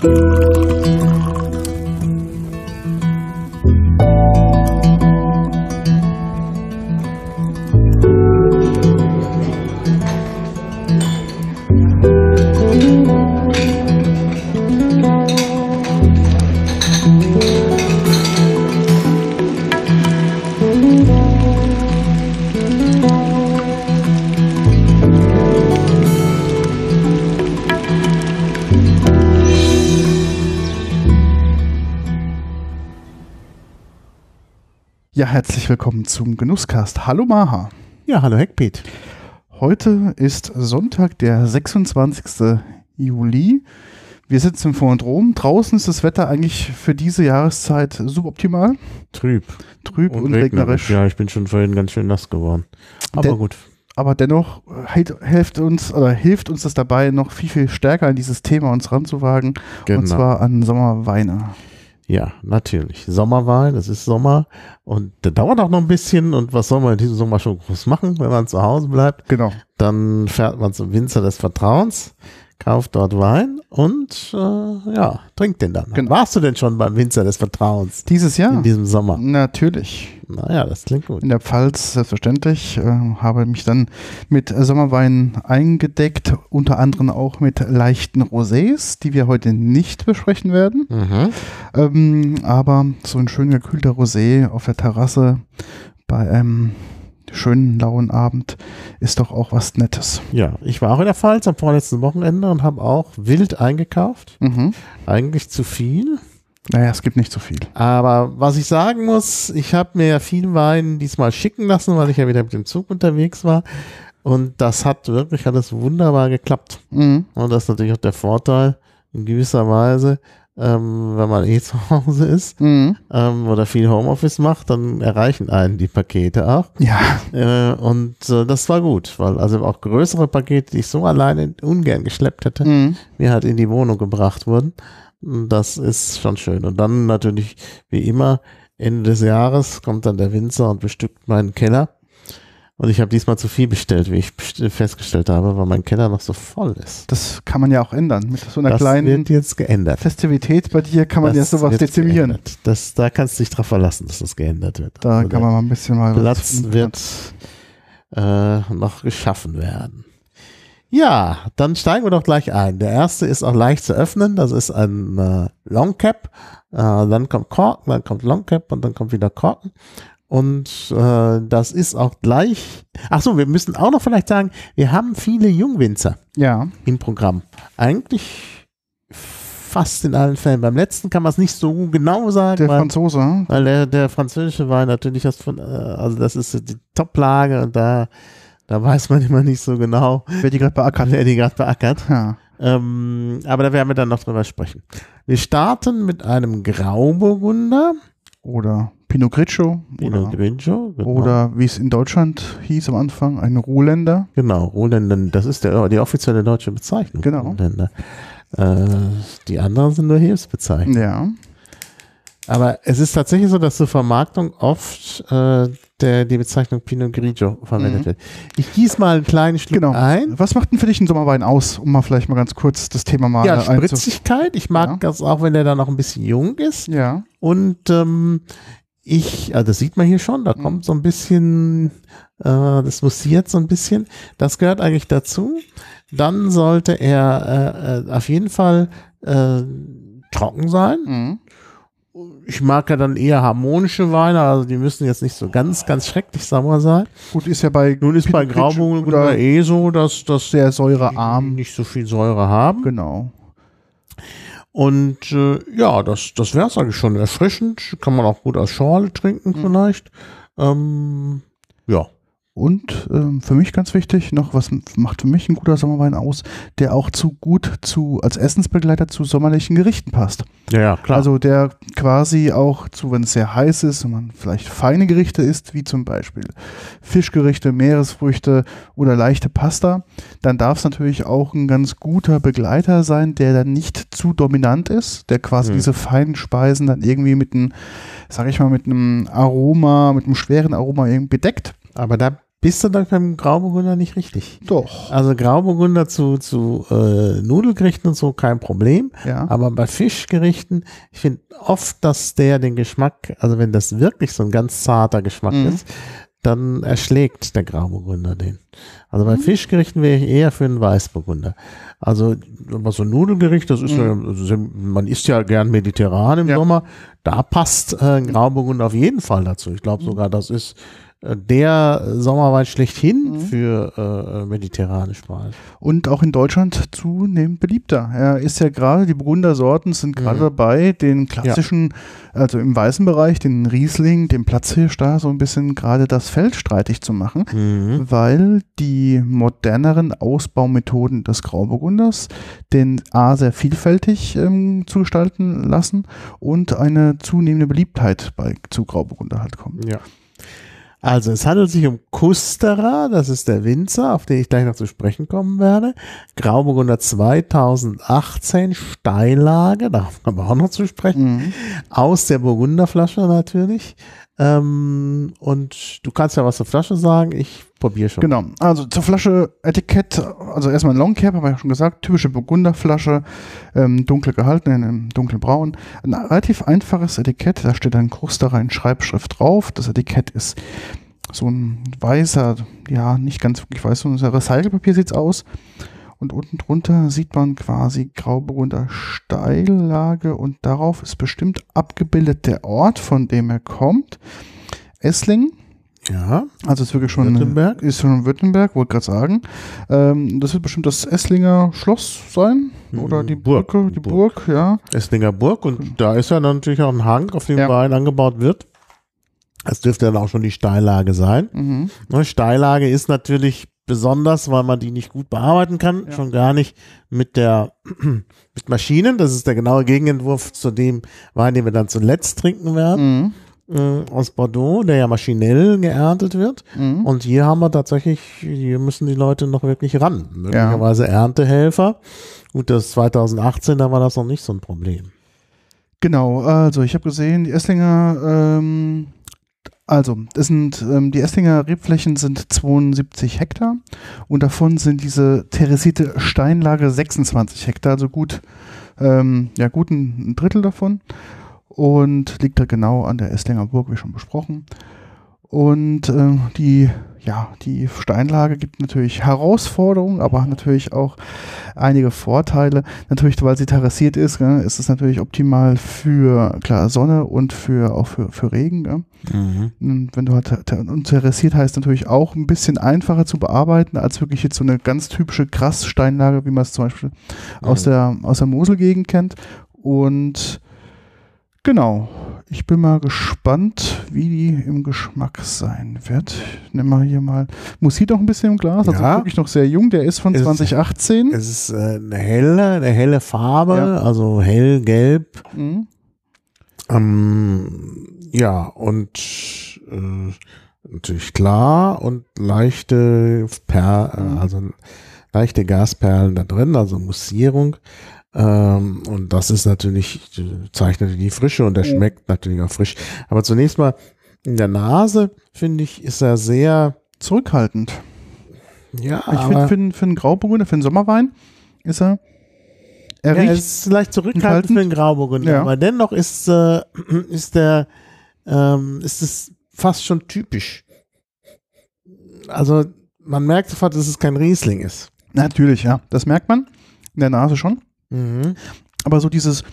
Bye. Ja, herzlich willkommen zum Genusscast. Hallo Maha. Ja, hallo Heckpiet. Heute ist Sonntag, der 26. Juli. Wir sitzen im Phonodrom. Draußen ist das Wetter eigentlich für diese Jahreszeit suboptimal. Trüb. Trüb und, regnerisch. Ja, ich bin schon vorhin ganz schön nass geworden. Aber Der- gut. Aber dennoch hält, hilft uns oder hilft uns das dabei, noch viel, viel stärker an dieses Thema uns ranzuwagen. Genau. Und zwar an Sommerweine. Ja, natürlich. Sommerwein, es ist Sommer und der dauert auch noch ein bisschen. Und was soll man in diesem Sommer schon groß machen, wenn man zu Hause bleibt? Genau. Dann fährt man zum Winzer des Vertrauens, kauft dort Wein und äh, ja, trinkt den dann. Genau. Warst du denn schon beim Winzer des Vertrauens Dieses Jahr? in diesem Sommer? Natürlich. Naja, das klingt gut. In der Pfalz selbstverständlich. Äh, habe mich dann mit Sommerwein eingedeckt, unter anderem auch mit leichten Rosés, die wir heute nicht besprechen werden. Mhm. Ähm, aber so ein schön gekühlter Rosé auf der Terrasse bei einem schönen lauen Abend ist doch auch was Nettes. Ja, ich war auch in der Pfalz am vorletzten Wochenende und habe auch wild eingekauft. Mhm. Eigentlich zu viel. Naja, es gibt nicht so viel. Aber was ich sagen muss, ich habe mir ja viel Wein diesmal schicken lassen, weil ich ja wieder mit dem Zug unterwegs war. Und das hat wirklich alles wunderbar geklappt. Mhm. Und das ist natürlich auch der Vorteil in gewisser Weise, ähm, wenn man eh zu Hause ist Mhm. ähm, oder viel Homeoffice macht, dann erreichen einen die Pakete auch. Ja, Äh, und äh, das war gut, weil also auch größere Pakete, die ich so alleine ungern geschleppt hätte, mhm. mir halt in die Wohnung gebracht wurden. Das ist schon schön. Und dann natürlich, wie immer, Ende des Jahres kommt dann der Winzer und bestückt meinen Keller. Und ich habe diesmal zu viel bestellt, wie ich festgestellt habe, weil mein Keller noch so voll ist. das kann man ja auch ändern. Mit so einer das kleinen wird jetzt geändert. Festivität bei dir kann man ja Das sowas wird dezimieren. geändert. Das, da kannst du dich drauf verlassen, dass das geändert wird. Da Also kann man mal ein bisschen mal Platz wird äh, noch geschaffen werden. Ja, dann steigen wir doch gleich ein. Der erste ist auch leicht zu öffnen. Das ist ein äh, Long Cap. Äh, dann kommt Korken, dann kommt Long Cap und dann kommt wieder Korken. Und äh, das ist auch gleich. Ach so, wir müssen auch noch vielleicht sagen, wir haben viele Jungwinzer Ja, im Programm. Eigentlich fast in allen Fällen. Beim letzten kann man es nicht so genau sagen, der weil, Franzose. weil der, der französische Wein natürlich das von, äh, also das ist die Top-Lage und da, da weiß man immer nicht so genau, Wer die gerade beackert. wer die gerade beackert. Ja. Ähm, aber da werden wir dann noch drüber sprechen. Wir starten mit einem Grauburgunder. Oder Pinot Grigio. Pinot Oder, Grigio. Genau. oder wie es in Deutschland hieß am Anfang, ein Ruhländer. Genau, Rohländer, das ist der, die offizielle deutsche Bezeichnung. Genau. Rohländer. Äh, die anderen sind nur Hilfsbezeichnungen. Ja. Aber es ist tatsächlich so, dass zur Vermarktung oft äh, der, die Bezeichnung Pinot Grigio verwendet Mhm. wird. Ich gieße mal einen kleinen Schluck Genau. ein. Was macht denn für dich ein Sommerwein aus, um mal vielleicht mal ganz kurz das Thema mal Ja, Spritzigkeit. Ich mag Ja. das auch, wenn der da noch ein bisschen jung ist. Ja. Und ähm, ich, also das sieht man hier schon, da Mhm. kommt so ein bisschen, äh, das mussiert so ein bisschen. Das gehört eigentlich dazu. Dann sollte er äh, äh, auf jeden Fall äh, trocken sein. Mhm. Ich mag ja dann eher harmonische Weine, also die müssen jetzt nicht so ganz, ganz schrecklich sauer sein. Gut, ist ja bei Nun ist bei Grauburgunder oder eh so, dass das sehr säurearm. nicht so viel Säure haben. Genau. Und äh, ja, das, das wäre es eigentlich schon erfrischend. Kann man auch gut als Schorle trinken Mhm. vielleicht. Ähm, ja. Und ähm, für mich ganz wichtig, noch was macht für mich ein guter Sommerwein aus, der auch zu gut zu als Essensbegleiter zu sommerlichen Gerichten passt. Ja, ja, klar. Also der quasi auch zu, wenn es sehr heiß ist und man vielleicht feine Gerichte isst, wie zum Beispiel Fischgerichte, Meeresfrüchte oder leichte Pasta, dann darf es natürlich auch ein ganz guter Begleiter sein, der dann nicht zu dominant ist, der quasi Hm. diese feinen Speisen dann irgendwie mit einem, sag ich mal, mit einem Aroma, mit einem schweren Aroma irgendwie bedeckt. Aber da bist du dann beim Grauburgunder nicht richtig. Doch. Also Grauburgunder zu, zu äh, Nudelgerichten und so kein Problem. Ja. Aber bei Fischgerichten, ich finde oft, dass der den Geschmack, also wenn das wirklich so ein ganz zarter Geschmack Mhm. ist, dann erschlägt der Grauburgunder den. Also Mhm. bei Fischgerichten wäre ich eher für einen Weißburgunder. Also aber so ein Nudelgericht, das ist ja, also man isst ja gern mediterran im Mhm. Ja. Sommer, da passt äh, ein Grauburgunder auf jeden Fall dazu. Ich Mhm. glaube sogar, das ist der Sommerwein schlechthin Mhm. für äh, mediterrane Speisen. Und auch in Deutschland zunehmend beliebter. Er ist ja gerade, die Burgundersorten sind gerade Mhm. dabei, den klassischen, also im weißen Bereich, den Riesling, den Platzhirsch da so ein bisschen gerade das Feld streitig zu machen. Mhm. weil die moderneren Ausbaumethoden des Grauburgunders den A sehr vielfältig ähm, zu gestalten lassen und eine zunehmende Beliebtheit bei zu Grauburgunder halt kommt. Ja. Also es handelt sich um Kusterer, das ist der Winzer, auf den ich gleich noch zu sprechen kommen werde. Grauburgunder 2018, Steillage, darauf kommen wir auch noch zu sprechen. Mhm. Aus der Burgunderflasche natürlich. Ähm, und du kannst ja was zur Flasche sagen, ich probiere schon. Genau, also zur Flasche Etikett, also erstmal ein Long Cap, haben wir ja schon gesagt, typische Burgunderflasche, ähm, dunkel gehalten, in einem dunkelbraun. Ein relativ einfaches Etikett, da steht ein Krusterer in Schreibschrift drauf. Das Etikett ist so ein weißer, ja, nicht ganz wirklich weiß, so ein Recycelpapier sieht's aus. Und unten drunter sieht man quasi Grauburgunder Steillage und darauf ist bestimmt abgebildet der Ort, von dem er kommt. Esslingen. Ja, Also ist wirklich schon Württemberg? ist schon Württemberg, wollte gerade sagen. Ähm, das wird bestimmt das Esslinger Schloss sein oder Mhm, die Burg. Brücke, die Burg, ja. Esslinger Burg und da ist ja natürlich auch ein Hang, auf dem Ja. Wein angebaut wird. Das dürfte dann auch schon die Steillage sein. Mhm. Ne, Steillage ist natürlich besonders, weil man die nicht gut bearbeiten kann, Ja. schon gar nicht mit der mit Maschinen. Das ist der genaue Gegenentwurf zu dem Wein, den wir dann zuletzt trinken werden, Mhm. Äh, aus Bordeaux, der ja maschinell geerntet wird. Mhm. Und hier haben wir tatsächlich, hier müssen die Leute noch wirklich ran. Möglicherweise Erntehelfer. Gut, das 2018, da war das noch nicht so ein Problem. Genau, also ich habe gesehen, die Esslinger, ähm, also es sind, ähm, die Esslinger Rebflächen sind 72 Hektar und davon sind diese terrassierte Steinlage 26 Hektar, also gut, ähm, ja gut ein Drittel davon und liegt da genau an der Esslinger Burg, wie schon besprochen. Und ähm, die, ja, die Steinlage gibt natürlich Herausforderungen, aber natürlich auch einige Vorteile. Natürlich, weil sie terrassiert ist, gell, ist es natürlich optimal für klar Sonne und für auch für, für Regen. Und wenn du halt und terrassiert heißt natürlich auch ein bisschen einfacher zu bearbeiten als wirklich jetzt so eine ganz typische Krasssteinlage, wie man es zum Beispiel aus Mhm. der aus der Moselgegend kennt. Und genau, ich bin mal gespannt, wie die im Geschmack sein wird. Ich nehme mal hier mal, muss hier noch ein bisschen im Glas, also Ja. wirklich noch sehr jung, der ist von Ist- 2018. Es ist äh, eine helle, eine helle Farbe, Ja. also hellgelb. Mhm. Ähm, ja, und äh, natürlich klar und leichte per, Mhm. äh, also leichte Gasperlen da drin, also Mussierung. Ähm, und das ist natürlich, zeichnet die Frische und der schmeckt natürlich auch frisch. Aber zunächst mal in der Nase, finde ich, ist er sehr, Zurückhaltend. ja, Ich finde, für, einen- für einen Grauburgunder, für einen Sommerwein ist er, er ja, riecht, es ist leicht zurückhaltend für den Grauburgunder, Ja. aber dennoch ist, äh, ist der, ähm, ist es fast schon typisch. Also man merkt sofort, dass es kein Riesling ist. natürlich, ja, das merkt man in der Nase schon. Mhm. Aber so dieses,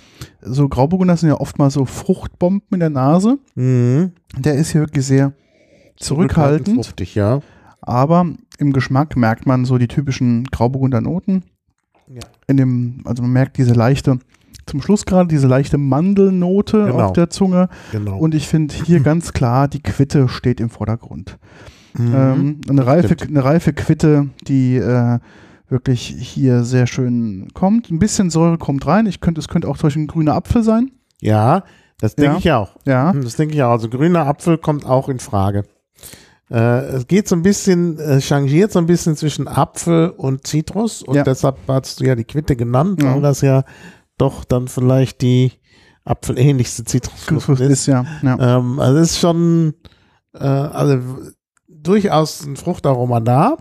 so Grauburgunder sind ja oft mal so Fruchtbomben in der Nase. Mhm. Der ist hier wirklich sehr zurückhaltend, Fruchtig, ja. aber im Geschmack merkt man so die typischen Grauburgunder Noten. Ja. In dem, also man merkt diese leichte, zum Schluss gerade diese leichte Mandelnote Genau. auf der Zunge. Genau. Und ich finde hier ganz klar, die Quitte steht im Vordergrund. Mhm. Ähm, eine, reife, eine reife Quitte, die äh, wirklich hier sehr schön kommt. Ein bisschen Säure kommt rein. Ich könnte, es könnte auch zum Beispiel ein grüner Apfel sein. ja, das denke Ja. ich auch. Ja. Das denke ich auch. Also grüner Apfel kommt auch in Frage. Äh, es geht so ein bisschen, äh, changiert so ein bisschen zwischen Apfel und Zitrus und Ja. deshalb hast du ja die Quitte genannt, Ja. weil das ja doch dann vielleicht die apfelähnlichste Zitrusfrucht ist. ist ja. ja. Ähm, also es ist schon, äh, also durchaus ein Fruchtaroma da,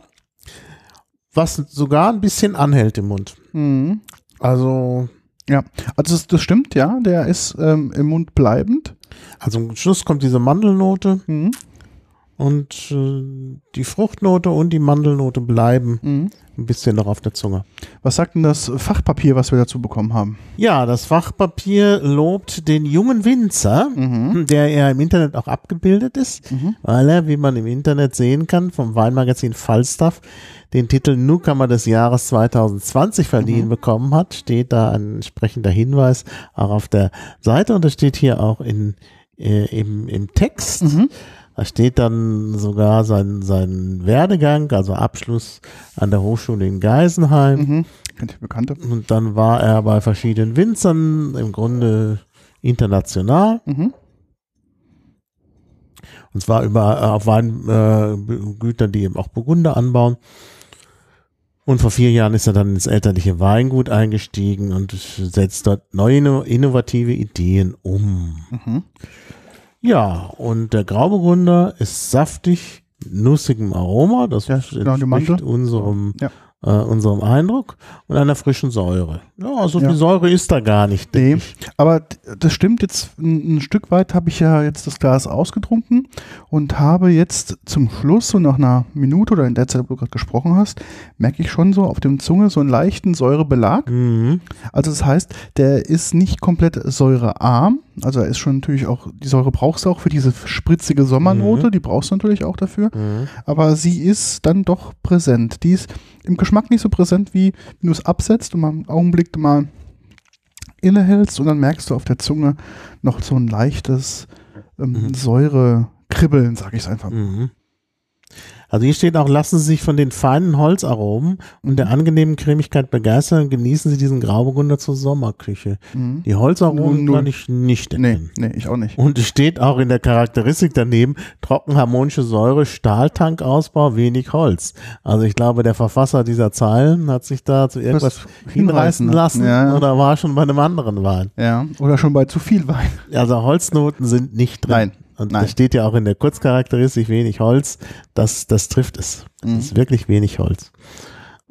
was sogar ein bisschen anhält im Mund. Mhm. Also, Ja, also das, das stimmt, ja, der ist ähm, im Mund bleibend. also am Schluss kommt diese Mandelnote Mhm. und äh, die Fruchtnote und die Mandelnote bleiben Mhm. ein bisschen noch auf der Zunge. Was sagt denn das Fachpapier, was wir dazu bekommen haben? Ja, das Fachpapier lobt den jungen Winzer, Mhm. der ja im Internet auch abgebildet ist, Mhm. weil er, wie man im Internet sehen kann, vom Weinmagazin Falstaff den Titel Newcomer des Jahres 2020 verliehen Mhm. bekommen hat, steht da ein entsprechender Hinweis auch auf der Seite und das steht hier auch in, äh, im, im Text. Mhm. Da steht dann sogar sein, sein Werdegang, also Abschluss an der Hochschule in Geisenheim. Mhm. Kennt ihr Bekannte? Und dann war er bei verschiedenen Winzern, im Grunde international. Mhm. Und zwar über, äh, auf Weingütern, die eben auch Burgunder anbauen. Und vor vier Jahren ist er dann ins elterliche Weingut eingestiegen und setzt dort neue inno- innovative Ideen um. Mhm. Ja, und der Grauburgunder ist saftig, nussigem Aroma, das Ja, genau, Mandel. entspricht unserem, Ja. Äh, unserem Eindruck und einer frischen Säure. Ja, so Ja. viel Säure ist da gar nicht. Nee, aber das stimmt jetzt ein, ein Stück weit habe ich ja jetzt das Glas ausgetrunken und habe jetzt zum Schluss so nach einer Minute oder in der Zeit, wo du gerade gesprochen hast, merke ich schon so auf dem Zunge so einen leichten Säurebelag. Mhm. Also das heißt, der ist nicht komplett säurearm. Also er ist schon natürlich auch, die Säure brauchst du auch für diese spritzige Sommernote, Mhm. die brauchst du natürlich auch dafür. Mhm. Aber sie ist dann doch präsent. Die ist im Geschmack nicht so präsent, wie wenn du es absetzt und mal einen Augenblick mal innehältst und dann merkst du auf der Zunge noch so ein leichtes ähm, Mhm. Säurekribbeln, sag ich es einfach. Mhm. Also hier steht auch, lassen Sie sich von den feinen Holzaromen und der angenehmen Cremigkeit begeistern und genießen Sie diesen Grauburgunder zur Sommerküche. Mhm. Die Holzaromen Null. kann ich nicht Nee, erkennen. nee, ich auch nicht. Und es steht auch in der Charakteristik daneben, trocken harmonische Säure, Stahltankausbau, wenig Holz. Also ich glaube, der Verfasser dieser Zeilen hat sich da zu irgendwas Was hinreißen ne? lassen Ja, ja. oder war schon bei einem anderen Wein. ja, oder schon bei zu viel Wein. Also Holznoten sind nicht drin. Nein, Und nein. da steht ja auch in der Kurzcharakteristik wenig Holz. Das, das trifft es. Es Mhm. ist wirklich wenig Holz.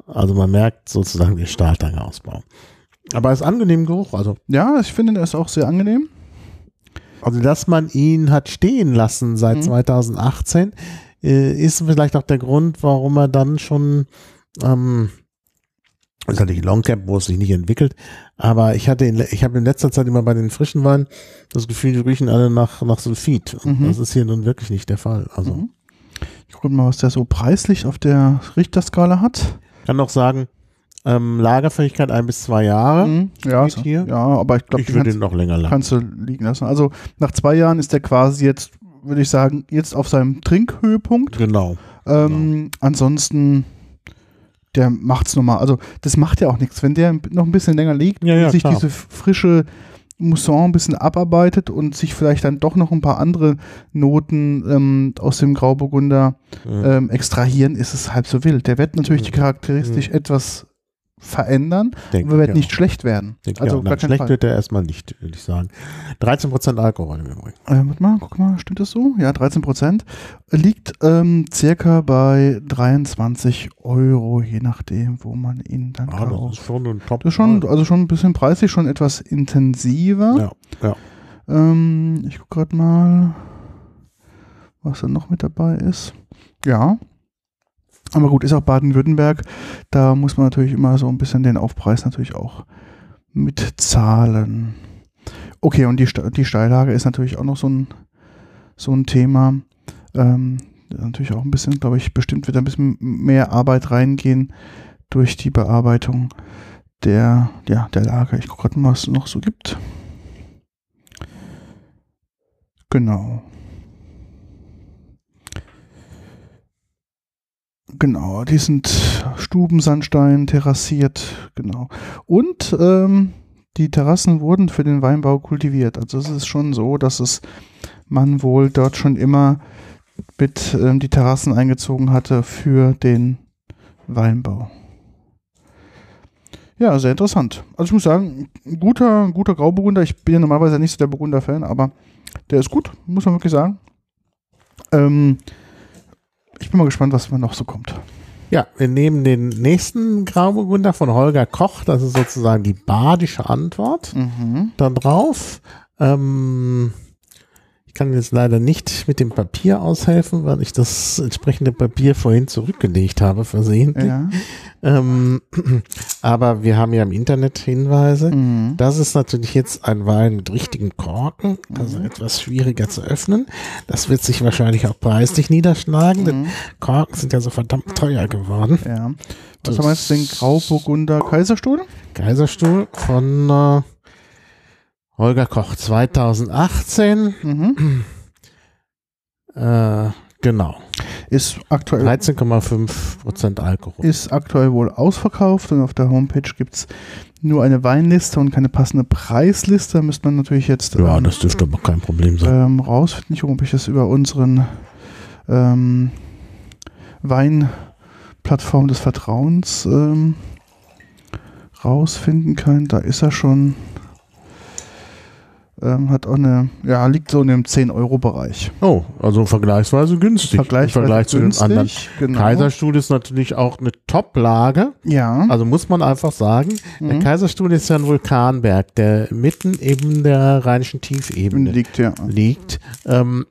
Also man merkt sozusagen den Stahltankausbau. Aber es ist angenehm Geruch. Also, Ja, ich finde, der ist auch sehr angenehm. also dass man ihn hat stehen lassen seit Mhm. 2018, äh, ist vielleicht auch der Grund, warum er dann schon ähm, das ist natürlich Long Cap, wo es sich nicht entwickelt. Aber ich hatte, in, ich habe in letzter Zeit immer bei den frischen Weinen das Gefühl, die riechen alle nach, nach Sulfid. Und Mhm. das ist hier nun wirklich nicht der Fall. Also, Mhm. Ich gucke mal, was der so preislich auf der Richterskala hat. kann noch sagen, ähm, Lagerfähigkeit ein bis zwei Jahre. Mhm. Ja, so, hier. ja, aber ich glaube, ich würde ihn noch länger lassen. kannst du liegen lassen. Also nach zwei Jahren ist der quasi jetzt, würde ich sagen, jetzt auf seinem Trinkhöhepunkt. Genau. Ähm, Ansonsten, der macht's nochmal. Also das macht ja auch nichts. Wenn der noch ein bisschen länger liegt Ja, ja, und sich klar. diese frische Mousson ein bisschen abarbeitet und sich vielleicht dann doch noch ein paar andere Noten ähm, aus dem Grauburgunder Mhm. ähm, extrahieren, ist es halb so wild. Der wird natürlich die charakteristisch etwas verändern, Denk aber wird ich nicht schlecht werden. Denk also gar schlecht Fall. wird er erstmal nicht, würde ich sagen. 13% Alkohol im Übrigen. Äh, warte mal, guck mal, stimmt das so? Ja, 13 Prozent. Liegt ähm, circa bei 23 Euro, je nachdem, wo man ihn dann Ah, das kauft. ist schon ein Top. Das ist schon, also schon ein bisschen preislich, schon etwas intensiver. Ja, ja. Ähm, ich gucke gerade mal, was da noch mit dabei ist. Ja. Aber gut, ist auch Baden-Württemberg. Da muss man natürlich immer so ein bisschen den Aufpreis natürlich auch mitzahlen. Okay, und die, die Steillage ist natürlich auch noch so ein, so ein Thema. Ähm, natürlich auch ein bisschen, glaube ich, bestimmt wird ein bisschen mehr Arbeit reingehen durch die Bearbeitung der, ja, der Lage. Ich gucke gerade mal, was es noch so gibt. Genau. Genau, die sind Stubensandstein, terrassiert, genau. Und ähm, die Terrassen wurden für den Weinbau kultiviert. Also es ist schon so, dass es man wohl dort schon immer mit ähm, die Terrassen eingezogen hatte für den Weinbau. Ja, sehr interessant. Also ich muss sagen, guter, guter Grauburgunder. Ich bin ja normalerweise nicht so der Burgunder-Fan, aber der ist gut, muss man wirklich sagen. Ähm, ich bin mal gespannt, was noch so kommt. Ja, wir nehmen den nächsten Grauburgunder von Holger Koch. Das ist sozusagen die badische Antwort Mhm. da drauf. Ähm, kann jetzt leider nicht mit dem Papier aushelfen, weil ich das entsprechende Papier vorhin zurückgelegt habe, versehentlich. Ja. Ähm, aber wir haben ja im Internet Hinweise. Mhm. Das ist natürlich jetzt ein Wein mit richtigen Korken, also etwas schwieriger zu öffnen. Das wird sich wahrscheinlich auch preislich niederschlagen, denn Korken sind ja so verdammt teuer geworden. ja. Was Das- haben wir jetzt? Den Grauburgunder Kaiserstuhl? Kaiserstuhl von äh, Holger Koch 2018. Mhm. Äh, genau. Ist aktuell 13,5 Prozent Alkohol. ist aktuell wohl ausverkauft und auf der Homepage gibt es nur eine Weinliste und keine passende Preisliste. Da müsste man natürlich jetzt Ja, ähm, das dürfte aber kein Problem sein. ähm, rausfinden. Ich ob ich das über unseren ähm, Weinplattform des Vertrauens ähm, rausfinden kann. Da ist er schon. Ähm, hat auch eine, ja, liegt so in dem 10-Euro-Bereich. Oh, also vergleichsweise günstig. Vergleichsweise Im Vergleich zu den günstig, anderen. genau. Kaiserstuhl ist natürlich auch eine Top-Lage. Ja. Also muss man einfach sagen, der Mhm. Kaiserstuhl ist ja ein Vulkanberg, der mitten eben der rheinischen Tiefebene liegt ja. liegt ähm,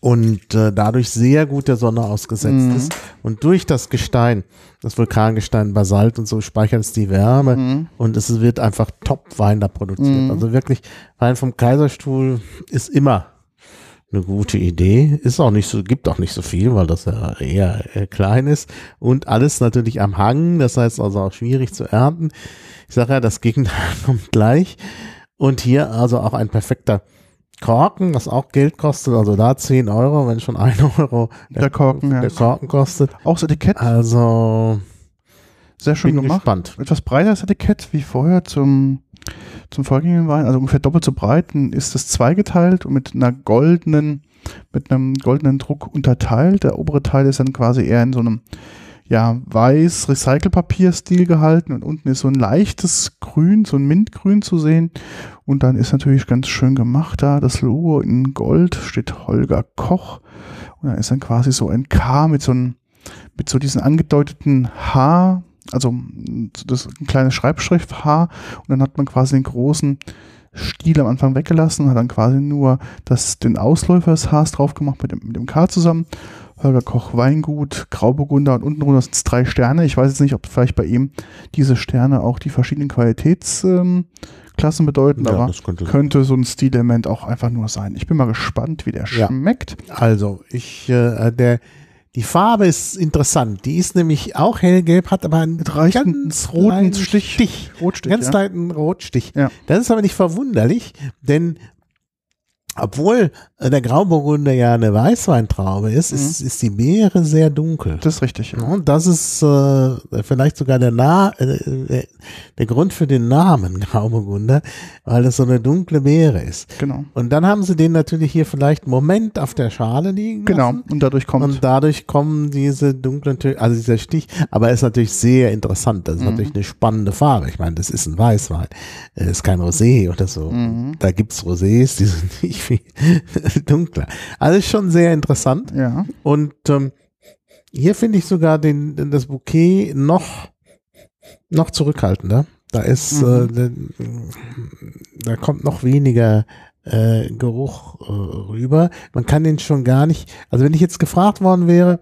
und äh, dadurch sehr gut der Sonne ausgesetzt Mhm. ist. Und durch das Gestein, das Vulkangestein, Basalt und so, speichert es die Wärme Mhm. und es wird einfach Top-Wein da produziert. Mhm. Also wirklich, Wein vom Kaiserstuhl ist immer eine gute Idee. Ist auch nicht so, gibt auch nicht so viel, weil das ja eher äh, klein ist und alles natürlich am Hang, das heißt also auch schwierig zu ernten. Ich sage ja, das Gegenteil kommt gleich. Und hier also auch ein perfekter Korken, was auch Geld kostet, also da 10 Euro, wenn schon 1 Euro Der Korken, ja. der Korken kostet. Auch das Etikett, Also sehr schön bin gemacht. gespannt. Etwas breiteres Etikett wie vorher zum, zum vorgängigen Wein, also ungefähr doppelt so breit. Ist es zweigeteilt und mit einer goldenen, mit einem goldenen Druck unterteilt. Der obere Teil ist dann quasi eher in so einem ja, weiß Recycelpapierstil gehalten und unten ist so ein leichtes Grün, so ein Mintgrün zu sehen. Und dann ist natürlich ganz schön gemacht da. Das Logo in Gold steht Holger Koch. Und da ist dann quasi so ein K mit so einem, mit so diesen angedeuteten H, also das ein kleines Schreibschrift H. Und dann hat man quasi den großen Stiel am Anfang weggelassen und hat dann quasi nur das, den Ausläufer des Hs drauf gemacht mit dem, mit dem K zusammen. Holger Koch Weingut, Grauburgunder und unten drunter sind es drei Sterne. Ich weiß jetzt nicht, ob vielleicht bei ihm diese Sterne auch die verschiedenen Qualitätsklassen bedeuten, aber das könnte könnte so ein Stilelement auch einfach nur sein. Ich bin mal gespannt, wie der Ja. schmeckt. Also, ich, äh, der, die Farbe ist interessant. Die ist nämlich auch hellgelb, hat aber einen ganz roten Stich. Stich. Rotstich, Ganz ja. leichten Rotstich. Ja. Das ist aber nicht verwunderlich, denn obwohl äh, der Grauburgunder ja eine Weißweintraube ist, ist, ist die Beere sehr dunkel. Das ist richtig. Ja. Und das ist äh, vielleicht sogar der, Na äh, der, Grund für den Namen Grauburgunder, weil es so eine dunkle Beere ist. Genau. Und dann haben sie den natürlich hier vielleicht einen Moment auf der Schale liegen Genau. lassen. Und dadurch kommt. Und dadurch kommen diese dunklen Töne, also dieser Stich, aber er ist natürlich sehr interessant. Das ist natürlich eine spannende Farbe. Ich meine, das ist ein Weißwein. Es ist kein Rosé oder so. Da gibt's Rosés, die sind nicht viel dunkler. Also ist schon sehr interessant. ja. Und ähm, hier finde ich sogar den, das Bouquet noch, noch zurückhaltender. Da ist, äh, den- da kommt noch weniger äh, Geruch äh, rüber. Man kann den schon gar nicht, also wenn ich jetzt gefragt worden wäre,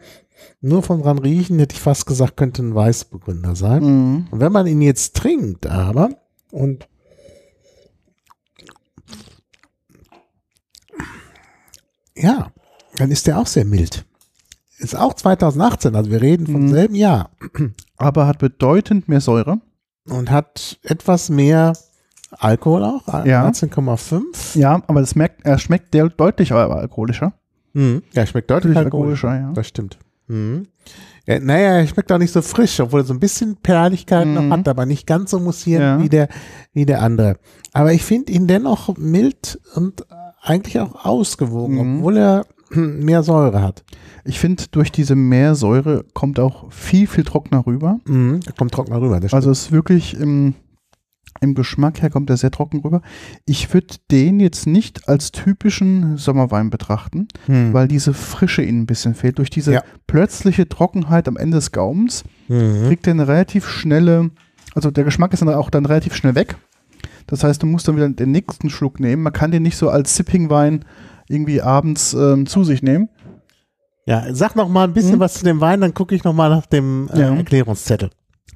nur vom dran riechen, hätte ich fast gesagt, könnte ein Weißburgunder sein. Mhm. Und wenn man ihn jetzt trinkt, aber und ja, dann ist der auch sehr mild. Ist auch 2018, also wir reden vom Mhm. selben Jahr Aber hat bedeutend mehr Säure. und hat etwas mehr Alkohol auch, Ja. 13,5. Ja, aber das merkt, er schmeckt der deutlich aber alkoholischer. Mhm. Ja, schmeckt deutlich Deutlich alkoholischer. alkoholischer, ja. Das stimmt. Mhm. Ja, naja, er schmeckt auch nicht so frisch, obwohl er so ein bisschen Perligkeit Mhm. noch hat, aber nicht ganz so mussierend Ja. wie, der, wie der andere. Aber ich finde ihn dennoch mild und eigentlich auch ausgewogen, Mhm. obwohl er mehr Säure hat. Ich finde, durch diese Meersäure kommt auch viel, viel trockener rüber. Mhm. Er kommt trockener rüber. Das Also es ist wirklich, ähm, Im Geschmack her kommt er sehr trocken rüber. Ich würde den jetzt nicht als typischen Sommerwein betrachten, Hm. weil diese Frische ihnen ein bisschen fehlt. Durch diese Ja. plötzliche Trockenheit am Ende des Gaumens Mhm. kriegt er eine relativ schnelle, also der Geschmack ist dann auch dann relativ schnell weg. Das heißt, du musst dann wieder den nächsten Schluck nehmen. Man kann den nicht so als Sipping-Wein irgendwie abends ähm, zu sich nehmen. Ja, sag noch mal ein bisschen Mhm. was zu dem Wein, dann gucke ich noch mal nach dem äh, Ja. Erklärungszettel.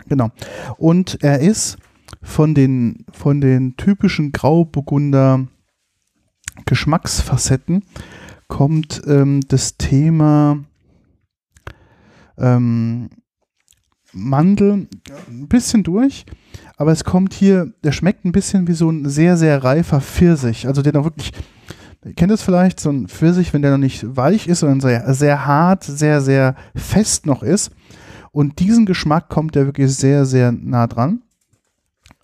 Genau. Und er ist von den, von den typischen Grauburgunder Geschmacksfacetten kommt ähm, das Thema ähm, Mandel ein bisschen durch, aber es kommt hier, der schmeckt ein bisschen wie so ein sehr, sehr reifer Pfirsich. Also der noch wirklich, ihr kennt es vielleicht, so ein Pfirsich, wenn der noch nicht weich ist, sondern sehr, sehr hart, sehr, sehr fest noch ist. Und diesen Geschmack kommt der wirklich sehr, sehr nah dran.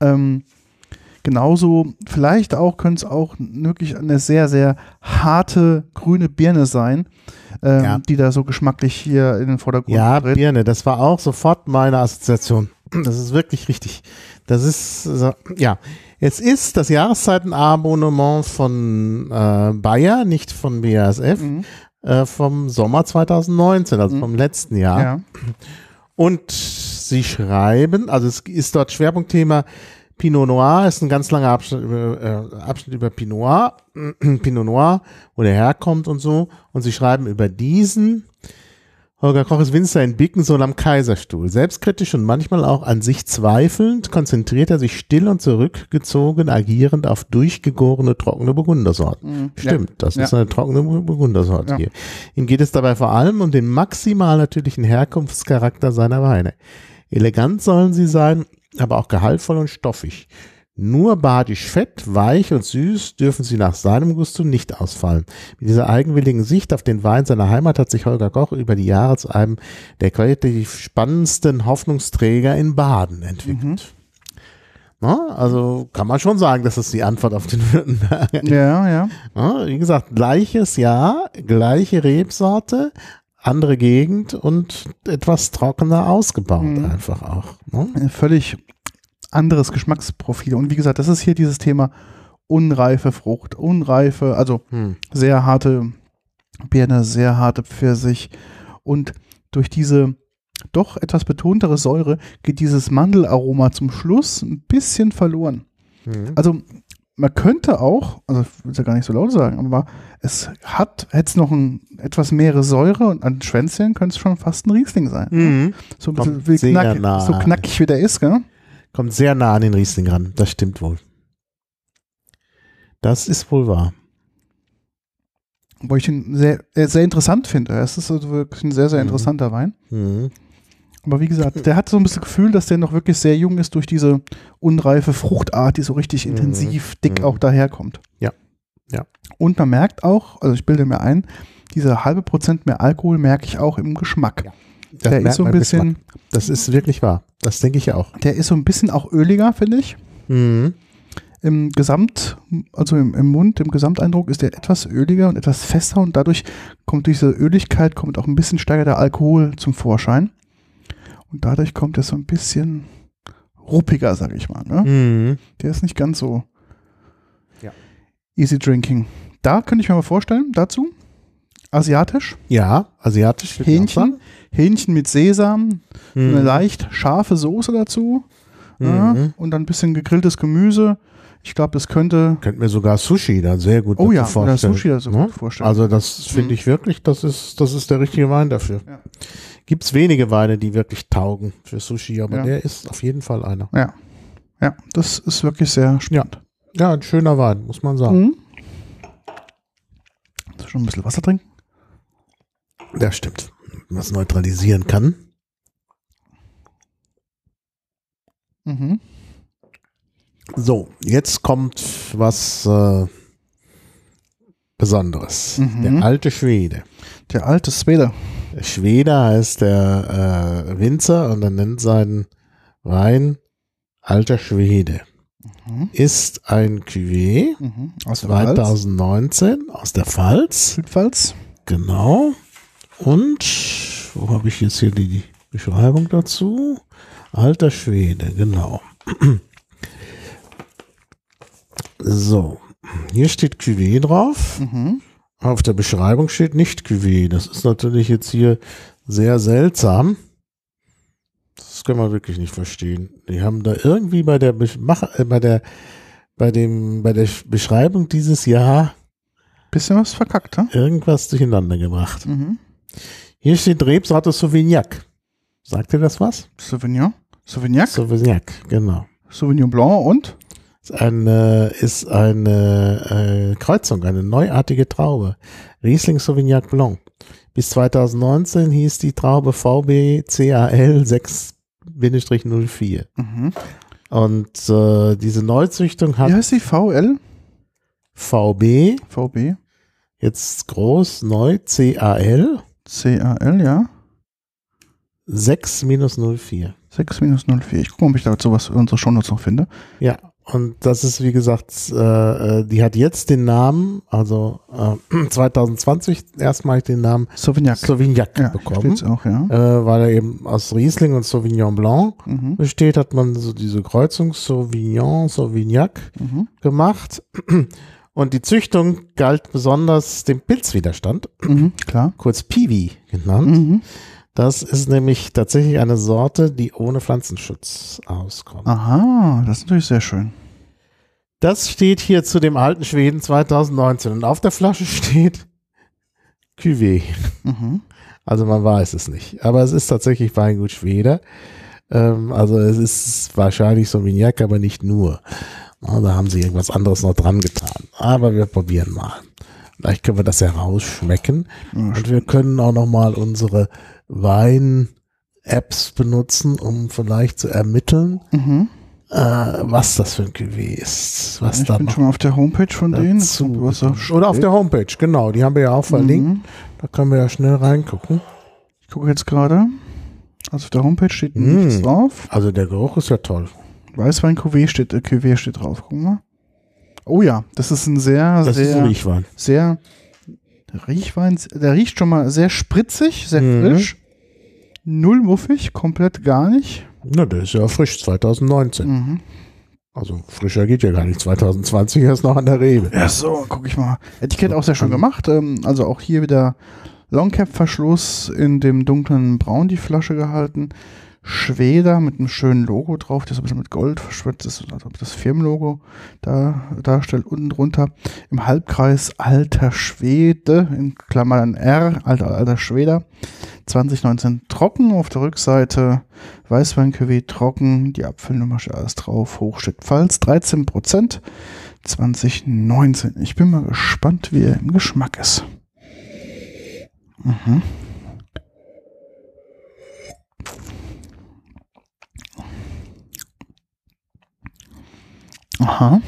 Ähm, genauso, vielleicht auch, könnte es auch wirklich eine sehr, sehr harte grüne Birne sein, ähm, Ja. die da so geschmacklich hier in den Vordergrund Ja, tritt. Birne, das war auch sofort meine Assoziation. Das ist wirklich richtig. Das ist, ja. Es ist das Jahreszeitenabonnement von äh, Bayer, nicht von BASF, Mhm. äh, vom Sommer 2019, also Mhm. vom letzten Jahr. Ja. Und sie schreiben, also es ist dort Schwerpunktthema Pinot Noir, ist ein ganz langer Abschnitt über, äh, Abschnitt über Pinot Noir, Pinot Noir, wo der herkommt und so. Und sie schreiben über diesen. Holger Koch ist Winzer in Bickensohn am Kaiserstuhl. Selbstkritisch und manchmal auch an sich zweifelnd konzentriert er sich still und zurückgezogen agierend auf durchgegorene, trockene Burgundersorten. Mhm. Stimmt, das Ja. ist eine trockene Burgundersorte Ja. hier. Ihm geht es dabei vor allem um den maximal natürlichen Herkunftscharakter seiner Weine. Elegant sollen sie sein, aber auch gehaltvoll und stoffig. Nur badisch fett, weich und süß dürfen sie nach seinem Gusto nicht ausfallen. Mit dieser eigenwilligen Sicht auf den Wein seiner Heimat hat sich Holger Koch über die Jahre zu einem der qualitativ spannendsten Hoffnungsträger in Baden entwickelt. Na, also kann man schon sagen, dass das die Antwort auf den Württemberger Ja, ja. ja, wie gesagt, gleiches Jahr, gleiche Rebsorte, andere Gegend und etwas trockener ausgebaut Mhm. einfach auch. Ne? Völlig anderes Geschmacksprofil. Und wie gesagt, das ist hier dieses Thema unreife Frucht, unreife, also Hm. sehr harte Birne, sehr harte Pfirsich. Und durch diese doch etwas betontere Säure geht dieses Mandelaroma zum Schluss ein bisschen verloren. Hm. Also man könnte auch, also ich will es ja gar nicht so laut sagen, aber es hat, hätte es noch ein, etwas mehr Säure und an Schwänzchen könnte es schon fast ein Riesling sein. Mhm. So ein bisschen knack, nah. so knackig wie der ist, gell? Kommt sehr nah an den Riesling ran, das stimmt wohl. Das ist wohl wahr. Wo ich ihn sehr, äh, sehr interessant finde. Es ist also wirklich ein sehr, sehr Mhm. interessanter Wein. Mhm. Aber wie gesagt, der hat so ein bisschen Gefühl, dass der noch wirklich sehr jung ist durch diese unreife Fruchtart, die so richtig Mhm. intensiv dick Mhm. auch daherkommt. Ja. Ja. Und man merkt auch, also ich bilde mir ein, diese halbe Prozent mehr Alkohol merke ich auch im Geschmack. Ja. Das Der ist so ein bisschen. Das ist wirklich wahr. Das denke ich auch. der ist so ein bisschen auch öliger, finde ich. Mhm. Im Gesamt, also im, im Mund, im Gesamteindruck ist der etwas öliger und etwas fester und dadurch kommt durch diese Öligkeit kommt auch ein bisschen stärker der Alkohol zum Vorschein. Und dadurch kommt er so ein bisschen ruppiger, sag ich mal. Ne? Mhm. Der ist nicht ganz so Ja. easy drinking. Da könnte ich mir mal vorstellen, dazu, asiatisch, Ja, asiatisch. Hähnchen, Hähnchen mit Sesam, sagen. eine Mhm. leicht scharfe Soße dazu ja, Mhm. und dann ein bisschen gegrilltes Gemüse. Ich glaube, das könnte, Könnte mir sogar Sushi dann sehr gut oh ja, oder vorstellen. Sushi das so Ne? gut vorstellen. Also das finde Mhm. ich wirklich, das ist, das ist der richtige Wein dafür. Ja. Gibt es wenige Weine, die wirklich taugen für Sushi, aber Ja. der ist auf jeden Fall einer. ja. ja, das ist wirklich sehr spannend. Ja, ein schöner Wein, muss man sagen. Mhm. Soll ich Schon ein bisschen Wasser trinken? Das stimmt. Was neutralisieren kann. Mhm. So, jetzt kommt was äh, Besonderes. Mhm. Der alte Schwede. Der alte Swede. Der Schwede heißt der äh, Winzer und er nennt seinen Wein Alter Schwede. Mhm. Ist ein Cuvée Mhm. Aus der Pfalz. 2019 aus der Pfalz. Südpfalz. Genau. Und wo habe ich jetzt hier die Beschreibung dazu? Alter Schwede, genau. So, hier steht Cuvée drauf. Mhm. Auf der Beschreibung steht nicht Cuvée. Das ist natürlich jetzt hier sehr seltsam. Das können wir wirklich nicht verstehen. Die haben da irgendwie bei der Mach- äh, bei der bei dem bei der Beschreibung dieses Jahr Bisschen was verkackt, ha? irgendwas durcheinander gebracht. Mhm. Hier steht Rebsorte Sauvignac. Sagt ihr das was? Sauvignon. Sauvignac. Sauvignac, genau. Sauvignon Blanc und? Ist eine, ist eine äh, Kreuzung, eine neuartige Traube. Riesling Sauvignac Blanc. Bis 2019 hieß die Traube VBCAL 6-04. Mhm. Und äh, diese Neuzüchtung Wie hat heißt die? VL? VB, VB? jetzt groß, neu, CAL CAL, ja. 6-04. 6 minus 04. Ich gucke mal, ob ich dazu was in unserer Shownotes noch finde. Ja, und das ist wie gesagt, äh, äh, die hat jetzt den Namen, also äh, 2020 erstmalig den Namen Sauvignac. Sauvignac ja, bekommen. auch, ja. Äh, weil er eben aus Riesling und Sauvignon Blanc Mhm. besteht, hat man so diese Kreuzung Sauvignon, Sauvignac Mhm. gemacht. Und die Züchtung galt besonders dem Pilzwiderstand, Mhm. Klar. kurz Piwi genannt. Mhm. Das ist nämlich tatsächlich eine Sorte, die ohne Pflanzenschutz auskommt. Aha, das ist natürlich sehr schön. Das steht hier zu dem alten Schweden 2019 und auf der Flasche steht Cuvée. Mhm. Also man weiß es nicht. Aber es ist tatsächlich Weingut Schwede. Ähm, also es ist wahrscheinlich Sauvignac, aber nicht nur. Da haben sie irgendwas anderes noch dran getan. Aber wir probieren mal. Vielleicht können wir das herausschmecken. Und wir können auch noch mal unsere Wein-Apps benutzen, um vielleicht zu ermitteln, Mhm. äh, was das für ein Cuvée ist. Was Ich da bin schon auf der Homepage von denen. Oder auf der Homepage, genau. Die haben wir ja auch verlinkt. Mhm. Da können wir ja schnell reingucken. Ich gucke jetzt gerade. Also auf der Homepage steht Mhm. nichts drauf. Also der Geruch ist ja toll. Weißwein Cuvée steht, äh, Cuvée steht drauf. Guck mal. Oh ja, das ist ein sehr, Das ist sehr, ein Riechwein. sehr der Riechwein. Der riecht schon mal sehr spritzig, sehr Mhm. frisch. Null muffig, komplett gar nicht. Na, der ist ja frisch, 2019. Mhm. Also frischer geht ja gar nicht. 2020 erst noch an der Rebe. Ja, so, guck ich mal. Etikett auch sehr schön gemacht. Ähm, also auch hier wieder Longcap-Verschluss in dem dunklen Braun die Flasche gehalten. Schweder mit einem schönen Logo drauf, das ein bisschen mit Gold verschwitzt ist, also das Firmenlogo da darstellt. Unten drunter im Halbkreis Alter Schwede, in Klammern R, Alter, Alter Schweder. 2019 trocken, auf der Rückseite Weißwein Cuvée trocken, die Apfelnummer alles drauf, Hochstedt Pfalz, 13 Prozent. 2019. Ich bin mal gespannt, wie er im Geschmack ist. Mhm. Aha.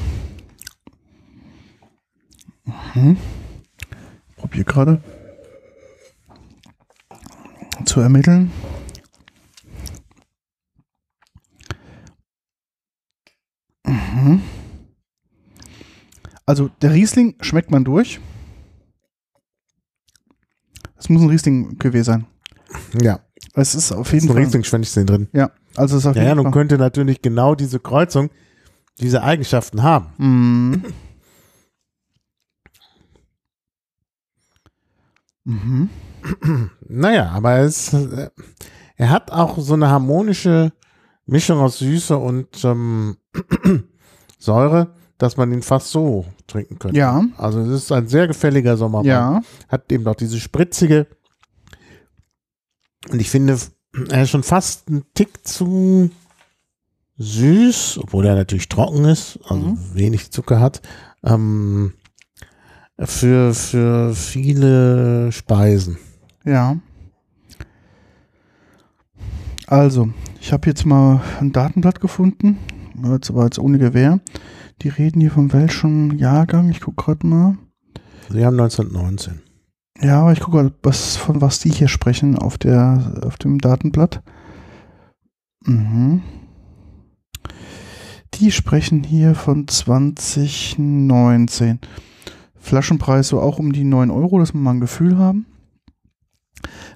Mhm. Probier gerade zu ermitteln. Mhm. Also der Riesling schmeckt man durch. Es muss ein Riesling Cuvée sein. Ja, Es ist auf ist jeden ein Fall. Riesling-Schwänzchen drin. Ja, also es ist auf Ja, ja, jeden nun Fall. könnte natürlich genau diese Kreuzung diese Eigenschaften haben. Mhm. Mhm. Naja, aber es, äh, er hat auch so eine harmonische Mischung aus Süße und ähm, Säure, dass man ihn fast so trinken könnte. Ja, Also es ist ein sehr gefälliger Sommerwein. ja. Hat eben auch diese spritzige und ich finde, er ist schon fast ein Tick zu süß, obwohl er natürlich trocken ist, also Mhm. wenig Zucker hat, ähm, für, für viele Speisen. Ja. Also, ich habe jetzt mal ein Datenblatt gefunden, jetzt aber jetzt ohne Gewehr. Die reden hier vom welchen Jahrgang? Ich gucke gerade mal. Sie haben 1919. Ja, aber ich gucke was von was die hier sprechen auf der auf dem Datenblatt. Mhm. Die sprechen hier von 2019. Flaschenpreis so auch um die 9 Euro, dass wir mal ein Gefühl haben.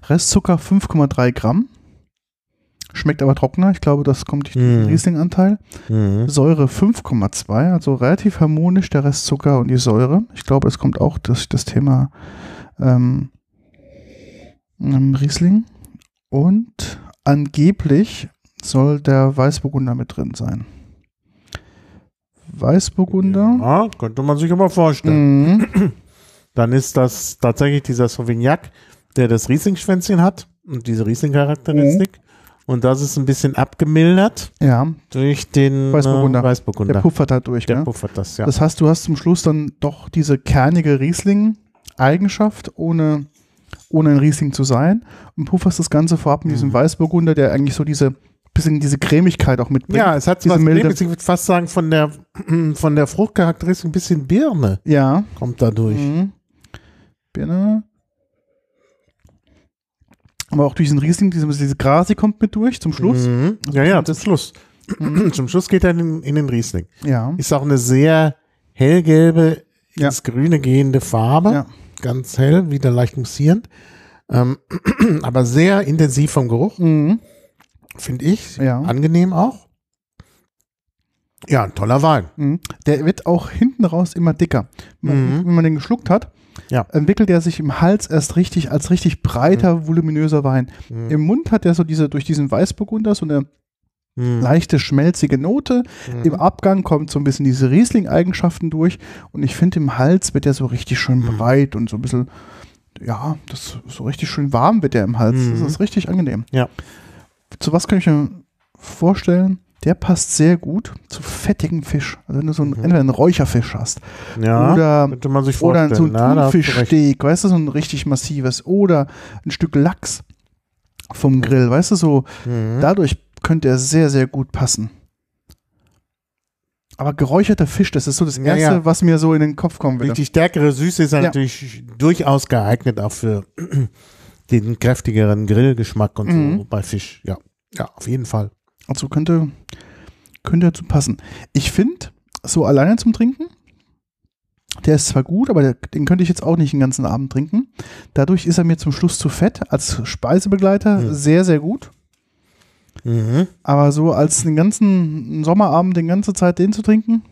Restzucker 5,3 Gramm. Schmeckt aber trockener. Ich glaube, das kommt durch den Mhm. Riesling-Anteil. Mhm. Säure 5,2, also relativ harmonisch, der Rest Zucker und die Säure. Ich glaube, es kommt auch durch das Thema ähm, ähm, Riesling. Und angeblich soll der Weißburgunder mit drin sein. Weißburgunder. Ja, könnte man sich aber vorstellen. Mhm. Dann ist das tatsächlich dieser Sauvignac, der das Riesling-Schwänzchen hat und diese Riesling-Charakteristik. Mhm. Und das ist ein bisschen abgemildert Ja, durch den Weißburgunder. Äh, Weißburgunder. der puffert halt durch. Der ne? puffert das, ja. Das heißt, du hast zum Schluss dann doch diese kernige Riesling-Eigenschaft, ohne, ohne ein Riesling zu sein. Und pufferst das Ganze vorab mit diesem Mhm. Weißburgunder, der eigentlich so diese bisschen diese Cremigkeit auch mitbringt. ja, es hat diese was milde-. Ich würde fast sagen, von der, von der Fruchtcharakteristik ein bisschen Birne Ja. kommt da durch. Mhm. Birne. Aber auch durch diesen Riesling, diese, diese Grasi kommt mit durch zum Schluss. Mhm. Ja, ja, zum Schluss. Mhm. zum Schluss geht er in, in den Riesling. Ja. Ist auch eine sehr hellgelbe, Ja. ins Grüne gehende Farbe. Ja. Ganz hell, wieder leicht mussierend. Ähm, aber sehr intensiv vom Geruch, Mhm. Finde ich. Ja. Angenehm auch. Ja, ein toller Wein. Mhm. Der wird auch hinten raus immer dicker. Man, Mhm. Wenn man den geschluckt hat, Ja. entwickelt er sich im Hals erst richtig als richtig breiter, voluminöser Wein. Mhm. Im Mund hat er so diese, durch diesen Weißburgunder so eine Mhm. leichte, schmelzige Note. Mhm. Im Abgang kommt so ein bisschen diese Riesling-Eigenschaften durch. Und ich finde, im Hals wird er so richtig schön Mhm. breit und so ein bisschen, ja, das so richtig schön warm wird er im Hals. Mhm. Das ist richtig angenehm. Ja. Zu was kann ich mir vorstellen? Der passt sehr gut zu fettigem Fisch. Also wenn du so einen, Mhm. entweder einen Räucherfisch hast Ja, oder könnte man sich oder vorstellen. so ein recht. Thunfischsteak, weißt du, so ein richtig massives. Oder ein Stück Lachs vom Grill, weißt du, so. Mhm. Dadurch könnte er sehr, sehr gut passen. Aber geräucherter Fisch, das ist so das Erste, ja. was mir so in den Kopf kommen würde. Die stärkere Süße ist Ja. natürlich durchaus geeignet auch für den kräftigeren Grillgeschmack und so Mhm. bei Fisch. Ja, ja, auf jeden Fall. Also könnte, könnte dazu passen. Ich finde, so alleine zum Trinken, der ist zwar gut, aber der, den könnte ich jetzt auch nicht den ganzen Abend trinken. Dadurch ist er mir zum Schluss zu fett. Als Speisebegleiter Mhm. sehr, sehr gut. Mhm. Aber so als den ganzen Sommerabend, die ganze Zeit den zu trinken,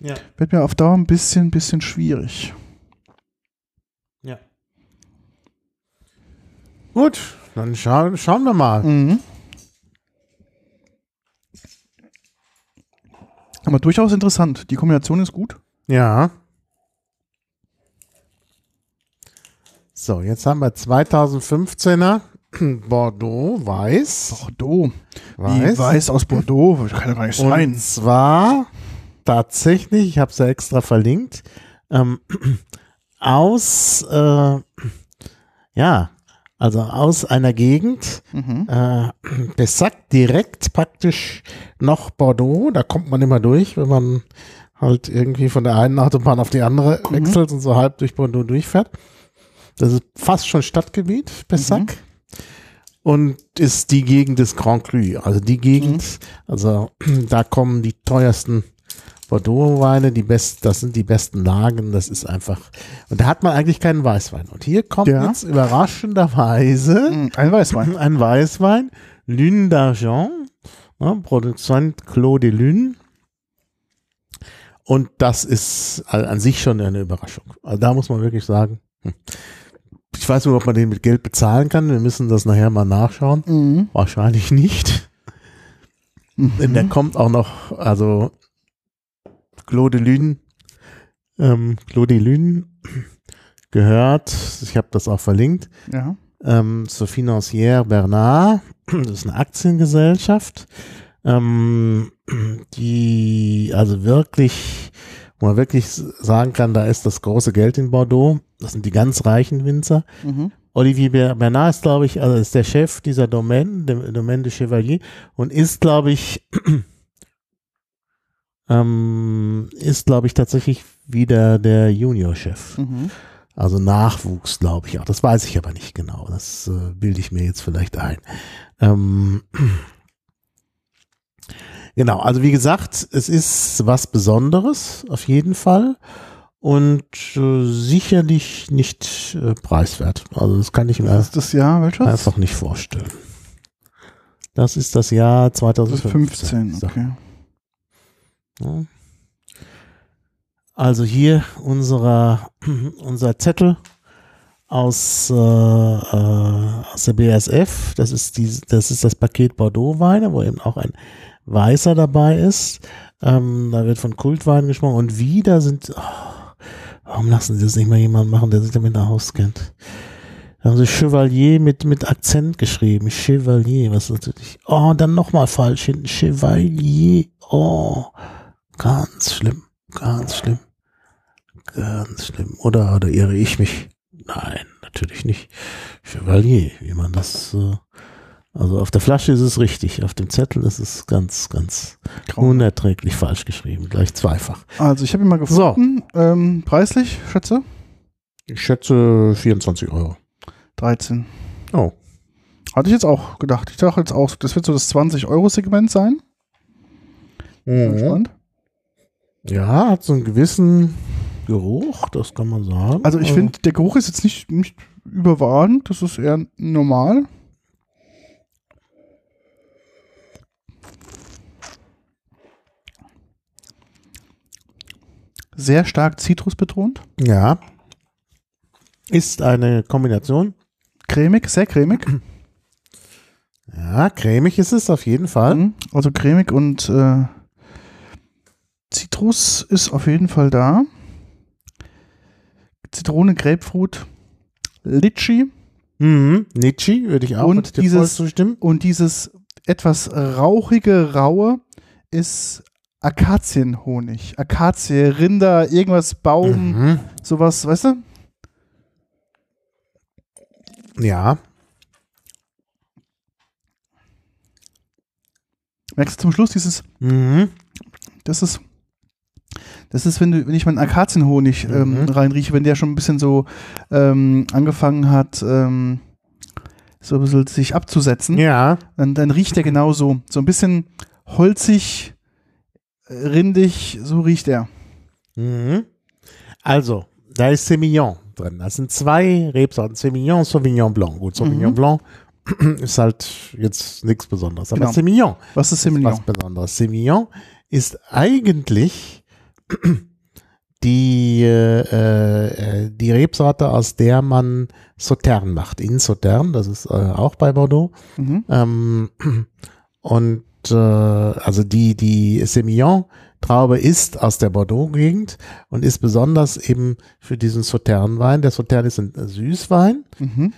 Ja. wird mir auf Dauer ein bisschen, bisschen schwierig. Gut, dann scha schauen wir mal. Mhm. Aber durchaus interessant. Die Kombination ist gut. Ja. So, jetzt haben wir 2015er Bordeaux Weiß. Bordeaux. Weiß. Wie weiß aus Bordeaux? Kann ja gar nicht sein. Und zwar tatsächlich, ich habe es ja extra verlinkt, ähm, aus, äh, ja, also aus einer Gegend, Mhm. äh, Pessac direkt praktisch noch Bordeaux, da kommt man immer durch, wenn man halt irgendwie von der einen Autobahn auf die andere Mhm. wechselt und so halb durch Bordeaux durchfährt. Das ist fast schon Stadtgebiet, Pessac. Mhm. Und ist die Gegend des Grand Cru. Also die Gegend, Mhm. also da kommen die teuersten Bordeaux-Weine, die besten, das sind die besten Lagen, das ist einfach, und da hat man eigentlich keinen Weißwein. Und hier kommt Ja. jetzt überraschenderweise Mhm. Ein Weißwein. ein Weißwein, Lune d'Argent, ne, Produzent Claude Lune. Und das ist an sich schon eine Überraschung. Also da muss man wirklich sagen, hm. ich weiß nicht, ob man den mit Geld bezahlen kann. Wir müssen das nachher mal nachschauen. Mhm. Wahrscheinlich nicht. Denn der kommt auch noch, also Claude Lune, ähm, Claude Lune gehört, ich habe das auch verlinkt, Ja. ähm, zur Financière Bernard. Das ist eine Aktiengesellschaft, ähm, die also wirklich, wo man wirklich sagen kann, da ist das große Geld in Bordeaux. Das sind die ganz reichen Winzer. Mhm. Olivier Ber- Bernard ist, glaube ich, also ist der Chef dieser Domaine, dem Domaine de Chevalier, und ist, glaube ich, ähm, ist, glaube ich, tatsächlich wieder der Juniorchef. Mhm. Also Nachwuchs, glaube ich auch. Das weiß ich aber nicht genau. Das äh, bilde ich mir jetzt vielleicht ein. Ähm, genau, also wie gesagt, es ist was Besonderes, auf jeden Fall. Und äh, sicherlich nicht äh, preiswert. Also das kann ich mir Das das Jahr, welches? einfach nicht vorstellen. Das ist das Jahr Das ist 2015. 15, So. okay. Ja. Also hier unserer, unser Zettel aus, äh, äh, aus der BASF. Das ist, die, das ist das Paket Bordeaux-Weine, wo eben auch ein Weißer dabei ist. Ähm, da wird von Kultwein gesprochen. Und wieder sind, oh, warum lassen sie das nicht mal jemand machen, der sich damit auskennt? Da haben sie Chevalier mit, mit Akzent geschrieben. Chevalier, was natürlich. Oh, dann nochmal falsch hinten. Chevalier. Oh, ganz schlimm. Ganz schlimm. Ganz schlimm. Oder, oder irre ich mich? Nein, natürlich nicht. Chevalier, wie man das, äh, also auf der Flasche ist es richtig, auf dem Zettel ist es ganz, ganz Grau. unerträglich falsch geschrieben, gleich zweifach. Also ich habe ihn mal gefunden. Ähm, preislich, schätze? Ich schätze 24 Euro. 13. Oh. Hatte ich jetzt auch gedacht. Ich dachte jetzt auch, das wird so das 20-Euro-Segment sein. Mhm. gespannt. Ja, hat so einen gewissen Geruch, das kann man sagen. Also ich finde, der Geruch ist jetzt nicht, nicht überragend. Das ist eher normal. Sehr stark zitrusbetont. Ja. Ist eine Kombination. Cremig, sehr cremig. Ja, cremig ist es auf jeden Fall. Mhm. Also cremig und äh, Zitrus ist auf jeden Fall da. Zitrone, Grapefruit, Litchi Mhm. Nietzsche würde ich auch Und dieses- zustimmen. und dieses etwas rauchige, raue ist Akazienhonig. Akazie, Rinder, irgendwas, Baum, Mhm. sowas, weißt du? Ja. Merkst du zum Schluss dieses, Mhm. das ist, das ist, wenn du, wenn ich meinen Akazienhonig ähm, Mhm. reinrieche, wenn der schon ein bisschen so ähm, angefangen hat, ähm, so ein bisschen sich abzusetzen, Ja. dann, dann riecht der genauso. So ein bisschen holzig, äh, rindig, so riecht er. Mhm. Also, da ist Semillon drin. Das sind zwei Rebsorten. Semillon, Sauvignon Blanc. Gut, Sauvignon Mhm. Blanc ist halt jetzt nichts Besonderes. Aber Genau. Semillon Was ist ist Semillon? was Besonderes. Semillon ist eigentlich die, äh, äh, die Rebsorte, aus der man Sautern macht. In Sautern, das ist äh, auch bei Bordeaux. Mhm. Ähm, und äh, also die, die Semillon-Traube ist aus der Bordeaux-Gegend und ist besonders eben für diesen Sauternwein. Der Sautern ist ein Süßwein, Mhm.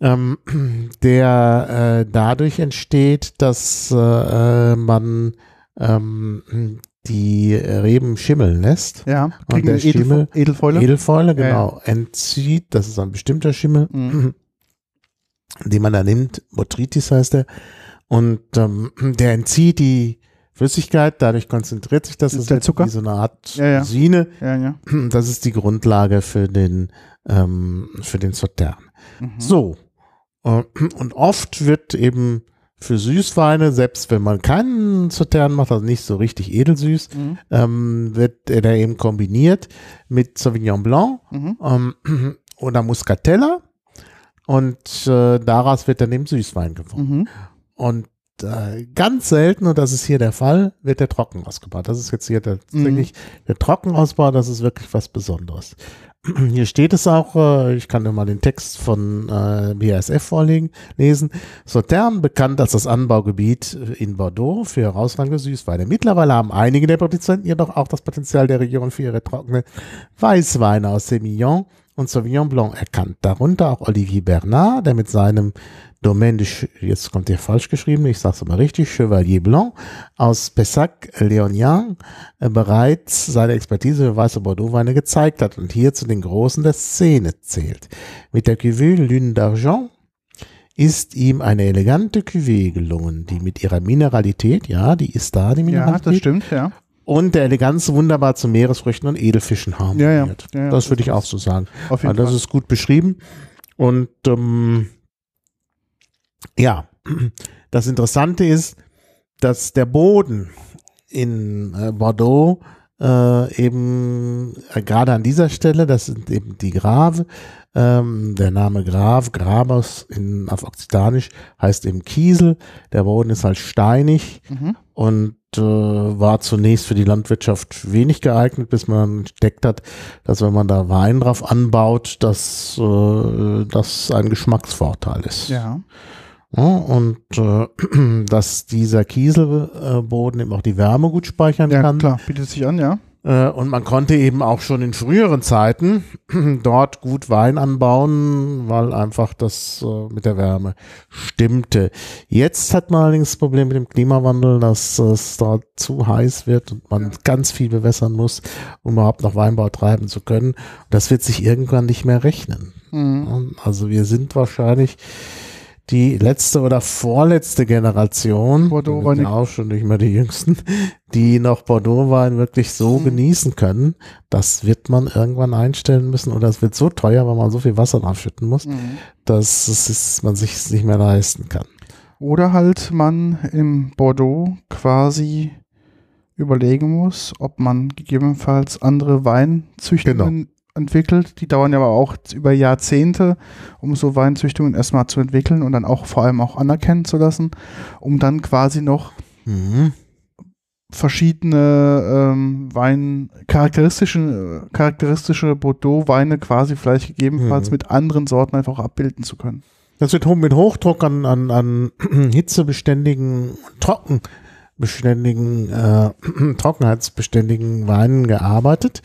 ähm, der äh, dadurch entsteht, dass äh, man ähm, die Reben schimmeln lässt. Ja, Und der Schimmel- Edelfäule. Edelfäule, Ja, genau, entzieht, das ist ein bestimmter Schimmel, Mhm. den man da nimmt, Botrytis heißt er, und ähm, der entzieht die Flüssigkeit, dadurch konzentriert sich das, Das ist der Zucker? wie so eine Art Ja, ja. Sine, ja, ja. das ist die Grundlage für den, ähm, für den Sautern. Mhm. So, äh, und oft wird eben für Süßweine, selbst wenn man keinen Sautern macht, also nicht so richtig edelsüß, Mhm. ähm, wird er da eben kombiniert mit Sauvignon Blanc Mhm. ähm, oder Muscatella und äh, daraus wird dann eben Süßwein gewonnen. Mhm. Und äh, ganz selten, und das ist hier der Fall, wird der trocken ausgebaut. Das ist jetzt hier der, Mhm. der Trockenausbau, das ist wirklich was Besonderes. Hier steht es auch, äh, ich kann dir mal den Text von äh, BASF vorlegen, lesen. Sautern, bekannt als das Anbaugebiet in Bordeaux für herausragende Süßweine. Mittlerweile haben einige der Produzenten jedoch auch das Potenzial der Region für ihre trockene Weißweine aus Semillon und Sauvignon Blanc erkannt. Darunter auch Olivier Bernard, der mit seinem Domaine de, Ch- jetzt kommt hier falsch geschrieben, ich sag's mal richtig, Chevalier Blanc aus Pessac-Léognan äh, bereits seine Expertise für weiße Bordeaux-Weine gezeigt hat und hier zu den Großen der Szene zählt. Mit der Cuvée Lune d'Argent ist ihm eine elegante Cuvée gelungen, die mit ihrer Mineralität, ja, die ist da, die Ja, Mineralität, das stimmt, ja. Und der Eleganz wunderbar zu Meeresfrüchten und Edelfischen harmoniert. Ja, ja, ja, das würde ich auch so sagen. Auf jeden Also das Fall. ist gut beschrieben. Und ähm, ja, das Interessante ist, dass der Boden in äh, Bordeaux äh, eben äh, gerade an dieser Stelle, das sind eben die Grave, ähm, der Name Grav, Grabers in, auf Okzitanisch heißt eben Kiesel, der Boden ist halt steinig Mhm. und äh, war zunächst für die Landwirtschaft wenig geeignet, bis man entdeckt hat, dass wenn man da Wein drauf anbaut, dass äh, das ein Geschmacksvorteil ist. Ja. Ja, und äh, dass dieser Kieselboden eben auch die Wärme gut speichern Ja, kann. klar, bietet sich an, ja. Äh, und man konnte eben auch schon in früheren Zeiten dort gut Wein anbauen, weil einfach das äh, mit der Wärme stimmte. Jetzt hat man allerdings das Problem mit dem Klimawandel, dass es dort zu heiß wird und man ganz viel bewässern muss, um überhaupt noch Weinbau treiben zu können. Das wird sich irgendwann nicht mehr rechnen. Mhm. Also wir sind wahrscheinlich die letzte oder vorletzte Generation, Bordeaux war ja auch schon nicht mehr die jüngsten, die noch Bordeaux-Wein wirklich so Mhm. genießen können. Das wird man irgendwann einstellen müssen oder es wird so teuer, weil man so viel Wasser drauf schütten muss, Mhm. dass es ist, man sich nicht mehr leisten kann. Oder halt man im Bordeaux quasi überlegen muss, ob man gegebenenfalls andere Weinzüchtungen entwickelt. Die dauern ja aber auch über Jahrzehnte, um so Weinzüchtungen erstmal zu entwickeln und dann auch vor allem auch anerkennen zu lassen, um dann quasi noch Mhm. verschiedene ähm, Wein, charakteristische, charakteristische Bordeaux-Weine quasi vielleicht gegebenenfalls Mhm. mit anderen Sorten einfach abbilden zu können. Das wird mit Hochdruck an, an, an hitzebeständigen, trockenbeständigen, äh, trockenheitsbeständigen Weinen gearbeitet.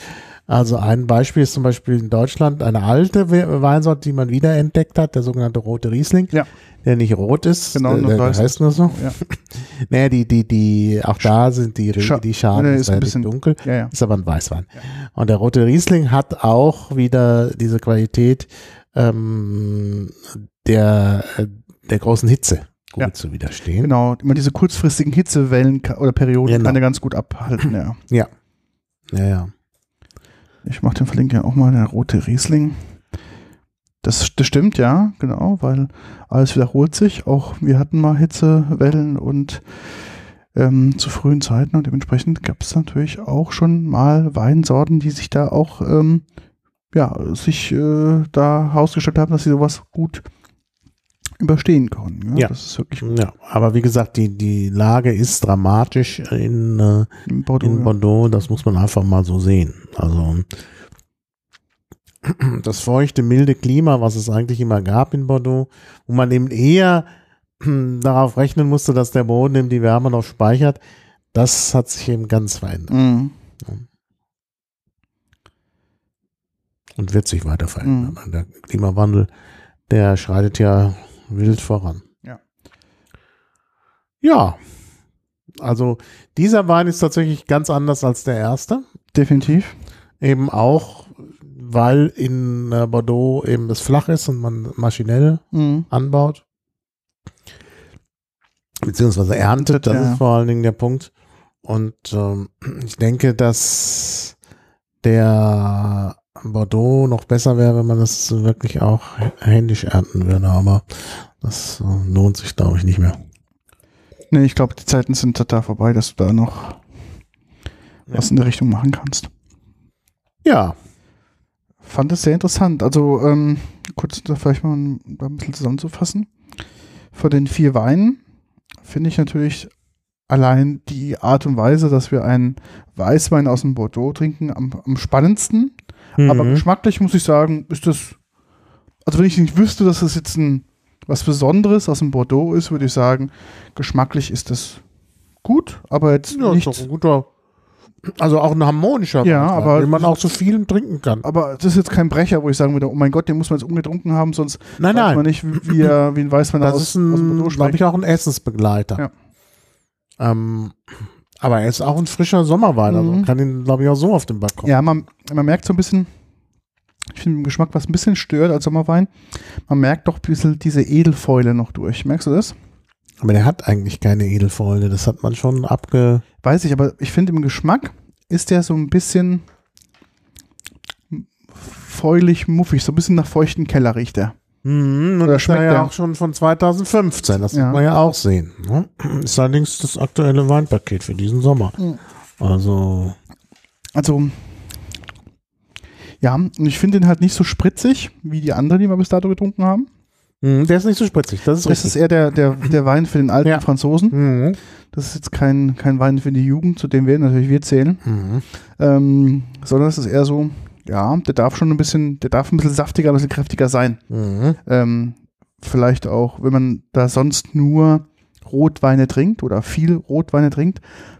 Also ein Beispiel ist zum Beispiel in Deutschland eine alte We- Weinsorte, die man wiederentdeckt hat, der sogenannte rote Riesling, Ja. der nicht rot ist, Genau, der, der heißt nur so. Ja. Naja, die, die, die, auch da sind die, Scha- die Schalen Nee, ist ein bisschen- dunkel. Ja, ja. Ist aber ein Weißwein. Und der rote Riesling hat auch wieder diese Qualität ähm, der, äh, der großen Hitze gut Ja. zu widerstehen. Genau, immer diese kurzfristigen Hitzewellen oder Perioden Genau. kann er ganz gut abhalten, ja. Ja. Ja, ja. Ich mache den Verlinken ja auch mal, der rote Riesling. Das, das stimmt, ja, genau, weil alles wiederholt sich. Auch wir hatten mal Hitzewellen und ähm, zu frühen Zeiten und dementsprechend gab es natürlich auch schon mal Weinsorten, die sich da auch ähm, ja, sich äh, da herausgestellt haben, dass sie sowas gut überstehen können. Ja. Das ist wirklich ja. Aber wie gesagt, die, die Lage ist dramatisch in, äh, im Bordeaux. in ja. Bordeaux. Das muss man einfach mal so sehen. Also das feuchte, milde Klima, was es eigentlich immer gab in Bordeaux, wo man eben eher darauf rechnen musste, dass der Boden eben die Wärme noch speichert, das hat sich eben ganz verändert Mhm. und wird sich weiter verändern. Der Klimawandel, der schreitet ja wild voran. Ja. Ja. Also dieser Wein ist tatsächlich ganz anders als der erste. Definitiv. Eben auch, weil in äh, Bordeaux eben es flach ist und man maschinell Mhm. anbaut. Beziehungsweise erntet, das Ja. ist vor allen Dingen der Punkt. Und ähm, ich denke, dass der Bordeaux noch besser wäre, wenn man das wirklich auch händisch ernten würde, aber das äh, lohnt sich, glaube ich, nicht mehr. Nee, ich glaube, die Zeiten sind total vorbei, dass du da noch Ja. was in der Richtung machen kannst. Ja, Fand es sehr interessant. Also, ähm, kurz da vielleicht mal ein, da ein bisschen zusammenzufassen. Von den vier Weinen finde ich natürlich allein die Art und Weise, dass wir einen Weißwein aus dem Bordeaux trinken, am, am spannendsten. Aber Mhm. geschmacklich muss ich sagen, ist das, also wenn ich nicht wüsste, dass das jetzt ein was Besonderes aus dem Bordeaux ist, würde ich sagen, geschmacklich ist das gut, aber jetzt ja, ist nicht doch ein guter, also auch ein harmonischer Ja, Weißwein, aber- den man auch zu vielem trinken kann. Aber das ist jetzt kein Brecher, wo ich sagen würde, oh mein Gott, den muss man jetzt ungetrunken haben, sonst Nein, weiß man nein, nicht, wie, wie, er- wie ein Weißwein das aus, ist aus dem ein, Bordeaux glaube schmeckt. ich, auch ein Essensbegleiter. Ja. Ähm, aber er ist auch ein frischer Sommerwein, also Mhm. man kann ihn, glaube ich, auch so auf den Balkon. Ja, man, man merkt so ein bisschen, ich finde im Geschmack, was ein bisschen stört als Sommerwein, man merkt doch ein bisschen diese Edelfäule noch durch. Merkst du das? Aber der hat eigentlich keine Edelfäule, das hat man schon abge... Weiß ich, aber ich finde im Geschmack ist der so ein bisschen feulig, muffig, so ein bisschen nach feuchten Keller riecht der. Mhm, und das schmeckt ja auch schon von 2015, das Ja. muss man ja auch sehen. Ne? Ist allerdings das aktuelle Weinpaket für diesen Sommer. Mhm. Also, also, ja, und ich finde den halt nicht so spritzig wie die anderen, die wir bis dato getrunken haben. Mhm, der ist nicht so spritzig, das ist Das richtig. ist eher der, der, der Wein für den alten Ja. Franzosen. Mhm. Das ist jetzt kein, kein Wein für die Jugend, zu dem wir natürlich wir zählen. Mhm. Ähm, sondern es ist eher so, ja, der darf schon ein bisschen, der darf ein bisschen saftiger, ein bisschen kräftiger sein. Mhm. Ähm, vielleicht auch, wenn man da sonst nur Rotweine trinkt oder viel Rotweine trinkt,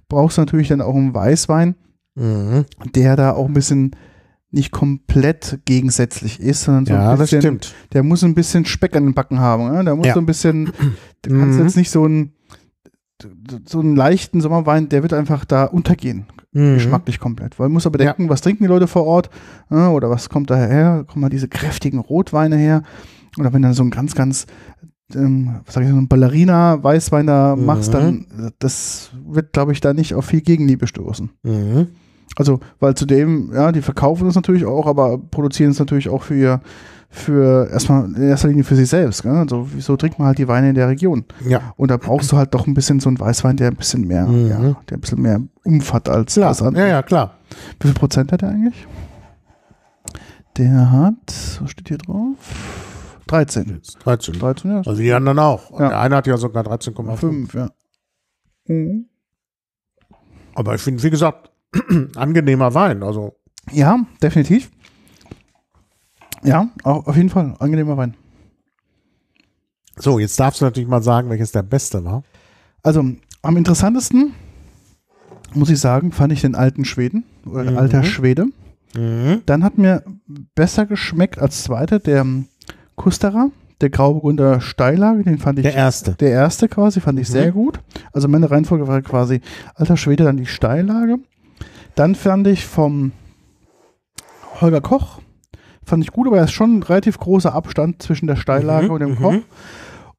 brauchst du natürlich dann auch einen Weißwein, Mhm. der da auch ein bisschen nicht komplett gegensätzlich ist, sondern so Ja, ein das bisschen, stimmt. der muss ein bisschen Speck an den Backen haben. Ja? Der muss Ja. so ein bisschen, du kannst Mhm. jetzt nicht so einen, so einen leichten Sommerwein, der wird einfach da untergehen, Mhm. geschmacklich komplett. Weil man muss aber bedenken, was trinken die Leute vor Ort ja, oder was kommt da her? Kommen mal diese kräftigen Rotweine her oder wenn dann so ein ganz, ganz ähm, was sag ich, so ein Ballerina-Weißwein da Mhm. machst, dann das wird, glaube ich, da nicht auf viel Gegenliebe stoßen. Mhm. Also, weil zudem, ja, die verkaufen es natürlich auch, aber produzieren es natürlich auch für ihr, für erstmal in erster Linie für sich selbst. Gell? Also, wieso trinkt man halt die Weine in der Region? Ja, Und da brauchst du halt doch ein bisschen so einen Weißwein, der ein bisschen mehr, Mhm. ja, der ein bisschen mehr Umf hat als klar. das andere. Ja, ja, klar. Wie viel Prozent hat er eigentlich? Der hat, was steht hier drauf? 13. Jetzt 13. 13, ja. Also die anderen auch. Ja. Der eine hat ja sogar 13,5. 5, ja. Mhm. Aber ich finde, wie gesagt, angenehmer Wein. Also Ja, definitiv. Ja, auch auf jeden Fall. Angenehmer Wein. so, jetzt darfst du natürlich mal sagen, welches der beste war. Also am interessantesten, muss ich sagen, fand ich den alten Schweden oder Mhm. alter Schwede. Mhm. Dann hat mir besser geschmeckt als zweiter der ähm, Kusterer, der Grauburgunder Steillage, den fand ich Der erste. der erste quasi, fand ich Mhm. sehr gut. Also meine Reihenfolge war quasi alter Schwede, dann die Steillage. Dann fand ich vom Holger Koch, fand ich gut, aber er ist schon ein relativ großer Abstand zwischen der Steillage Mhm, und dem mhm. Koch.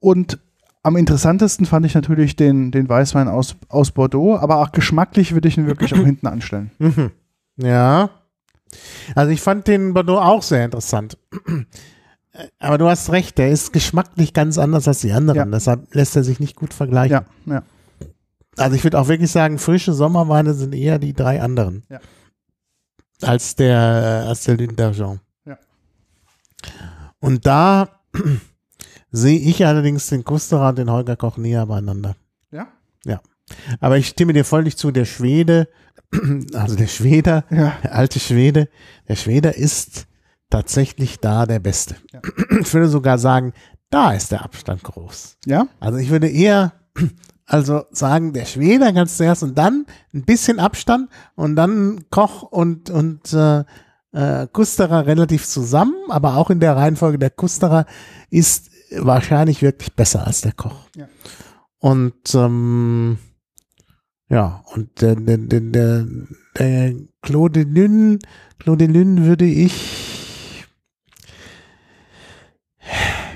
Und am interessantesten fand ich natürlich den, den Weißwein aus, aus Bordeaux, aber auch geschmacklich würde ich ihn wirklich auch hinten anstellen. Mhm. Ja. Also ich fand den Bordeaux auch sehr interessant. Aber du hast recht, der ist geschmacklich ganz anders als die anderen. Ja. Deshalb lässt er sich nicht gut vergleichen. Ja, ja. Also ich würde auch wirklich sagen, frische Sommerweine sind eher die drei anderen. Als der, als der Lune d'Argent. Ja. Und da sehe ich allerdings den Kusterer und den Holger Koch näher beieinander. Ja? Aber ich stimme dir völlig zu, der Schwede, also der Schweder, Ja. der alte Schwede, der Schweder ist tatsächlich da der Beste. Ja. Ich würde sogar sagen, da ist der Abstand groß. Ja? Also ich würde eher also sagen, der Schweder ganz zuerst und dann ein bisschen Abstand und dann Koch und, und äh, äh, Kusterer relativ zusammen, aber auch in der Reihenfolge der Kusterer ist wahrscheinlich wirklich besser als der Koch. Ja. Und ähm, ja, und der, der, der, der, der Claude Lune, Claude Lune würde ich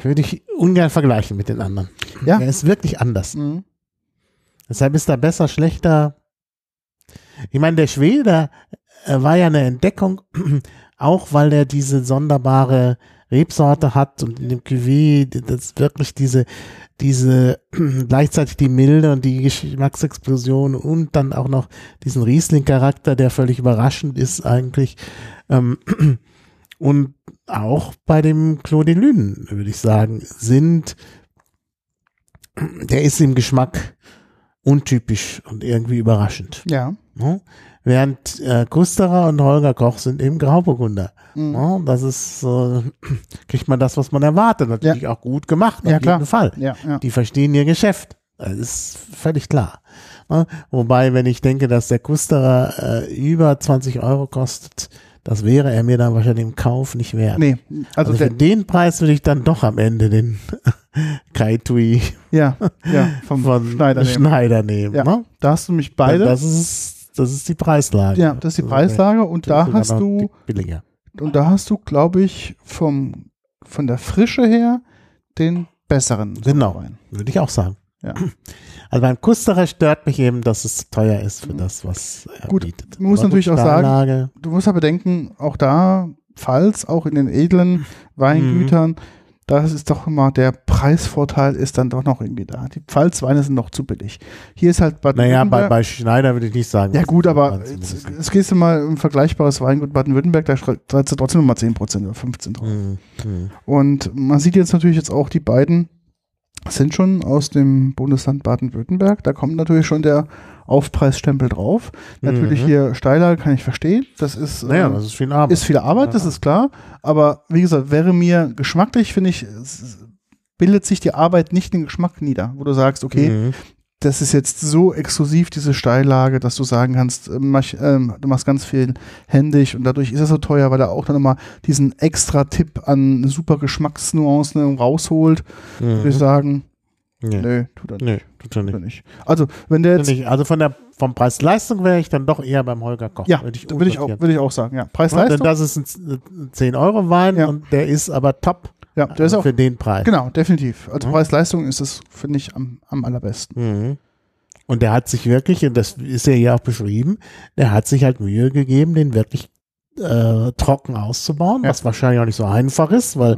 würde ich ungern vergleichen mit den anderen. Ja. Er ist wirklich anders. Mhm. Deshalb ist er besser, schlechter. Ich meine, der Schwede war ja eine Entdeckung, auch weil er diese sonderbare Rebsorte hat und in dem Cuvée das wirklich diese, diese gleichzeitig die Milde und die Geschmacksexplosion und dann auch noch diesen Riesling-Charakter, der völlig überraschend ist eigentlich. Ähm, und auch bei dem Claude Lune, würde ich sagen, sind, der ist im Geschmack untypisch und irgendwie überraschend. Ja. Während äh, Kusterer und Holger Koch sind eben Grauburgunder. Mhm. Ne? Das ist, äh, kriegt man das, was man erwartet. Natürlich auch gut gemacht, Ja, auf klar. jeden Fall. Ja, ja. Die verstehen ihr Geschäft. Das ist völlig klar. Ne? Wobei, wenn ich denke, dass der Kusterer äh, über 20 Euro kostet, das wäre er mir dann wahrscheinlich im Kauf nicht wert. Nee, also, Also, für den Preis würde ich dann doch am Ende den Kaitui ja, ja, vom von Schneider nehmen. Schneider nehmen. Ja. Ne? Da hast du mich beide. Das ist, das ist die Preislage. ja, das ist die Also, Preislage und da hast du, Billiger. und da hast du, glaube ich, vom, von der Frische her den besseren Genau. Sommerwein. Würde ich auch sagen. Ja. Also beim Kusterer stört mich eben, dass es teuer ist für das, was er Mhm. Gut, bietet. man muss Aber natürlich auch sagen, Du musst aber denken, auch da, falls auch in den edlen Weingütern, da ist doch immer der Preisvorteil ist dann doch noch irgendwie da. Die Pfalzweine sind noch zu billig. Hier ist halt Naja, bei, bei Schneider würde ich nicht sagen. Ja gut, aber jetzt, jetzt gehst du mal im vergleichbares Weingut Baden-Württemberg, da zahlst du trotzdem nochmal 10% oder 15 drauf. Mhm. Und man sieht jetzt natürlich jetzt auch, die beiden sind schon aus dem Bundesland Baden-Württemberg. Da kommt natürlich schon der Aufpreisstempel drauf. Natürlich Mhm. hier steiler, kann ich verstehen. Das ist, Naja, ähm, das ist viel Arbeit. ist viel Arbeit, das Ja. ist klar. Aber wie gesagt, wäre mir geschmacklich, finde ich, bildet sich die Arbeit nicht den Geschmack nieder, wo du sagst, okay, Mhm. Das ist jetzt so exklusiv, diese Steillage, dass du sagen kannst, ähm, mach, ähm, du machst ganz viel händig und dadurch ist er so teuer, weil er auch dann immer diesen extra Tipp an super Geschmacksnuancen rausholt. Würde ich Mhm. sagen, Nee. nö, tut er nicht. Nee, tut er Tut nicht. er nicht. Also, wenn der jetzt, Nicht. Also von der vom Preis-Leistung wäre ich dann doch eher beim Holger Koch. ja, würde ich, würde ich, auch, würde ich auch sagen, ja. Ja, denn Preis-Leistung, das ist ein 10-Euro-Wein Ja. und der ist aber top ja, der ist auch, für den Preis. genau, definitiv. Also Ja. Preis-Leistung ist es, finde ich, am, am allerbesten. Mhm. Und der hat sich wirklich, und das ist ja hier auch beschrieben, der hat sich halt Mühe gegeben, den wirklich äh, trocken auszubauen, Ja. was wahrscheinlich auch nicht so einfach ist, weil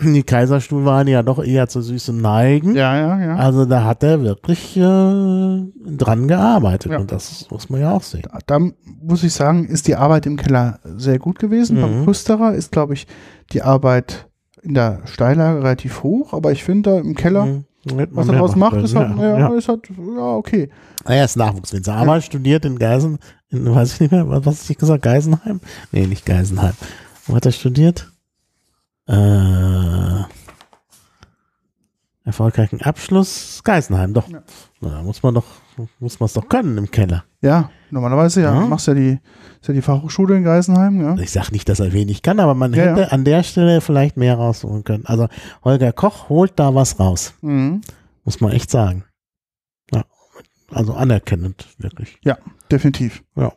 die Kaiserstuhlweine ja doch eher zu süßen neigen. Ja, ja, ja. Also da hat er wirklich äh, dran gearbeitet Ja. und das muss man ja auch sehen. Da, da muss ich sagen, ist die Arbeit im Keller sehr gut gewesen. Mhm. Beim Kusterer ist, glaube ich, die Arbeit in der Steillage relativ hoch, aber ich finde da im Keller, Mhm. Was er daraus macht, ist halt, ja. naja, ja. ist halt, ja, okay. Er ist Nachwuchswinzer, aber studiert in Geisen, in, weiß ich nicht mehr, was was ich gesagt, Geisenheim? Nee, nicht Geisenheim. Wo hat er studiert? Äh, erfolgreichen Abschluss, Geisenheim, doch. Ja. Na, da muss man doch, muss man es doch können im Keller. Ja, normalerweise ja. Ja. Du machst ja die, ist ja die Fachhochschule in Geisenheim, ja. Ich sag nicht, dass er wenig kann, aber man Ja, hätte ja. an der Stelle vielleicht mehr rausholen können. Also Holger Koch holt da was raus, Mhm. muss man echt sagen. Ja, also anerkennend, wirklich. Definitiv. Ja.